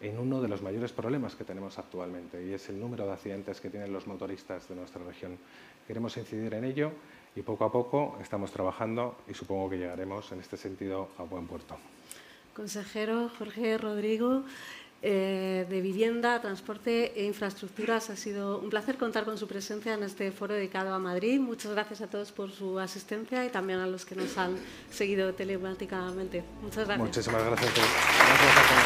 en uno de los mayores problemas que tenemos actualmente, y es el número de accidentes que tienen los motoristas de nuestra región. Queremos incidir en ello y poco a poco estamos trabajando y supongo que llegaremos en este sentido a buen puerto. Consejero Jorge Rodrigo, eh, de vivienda, transporte e infraestructuras. Ha sido un placer contar con su presencia en este foro dedicado a Madrid. Muchas gracias a todos por su asistencia y también a los que nos han seguido telemáticamente. Muchas gracias. Muchísimas gracias. gracias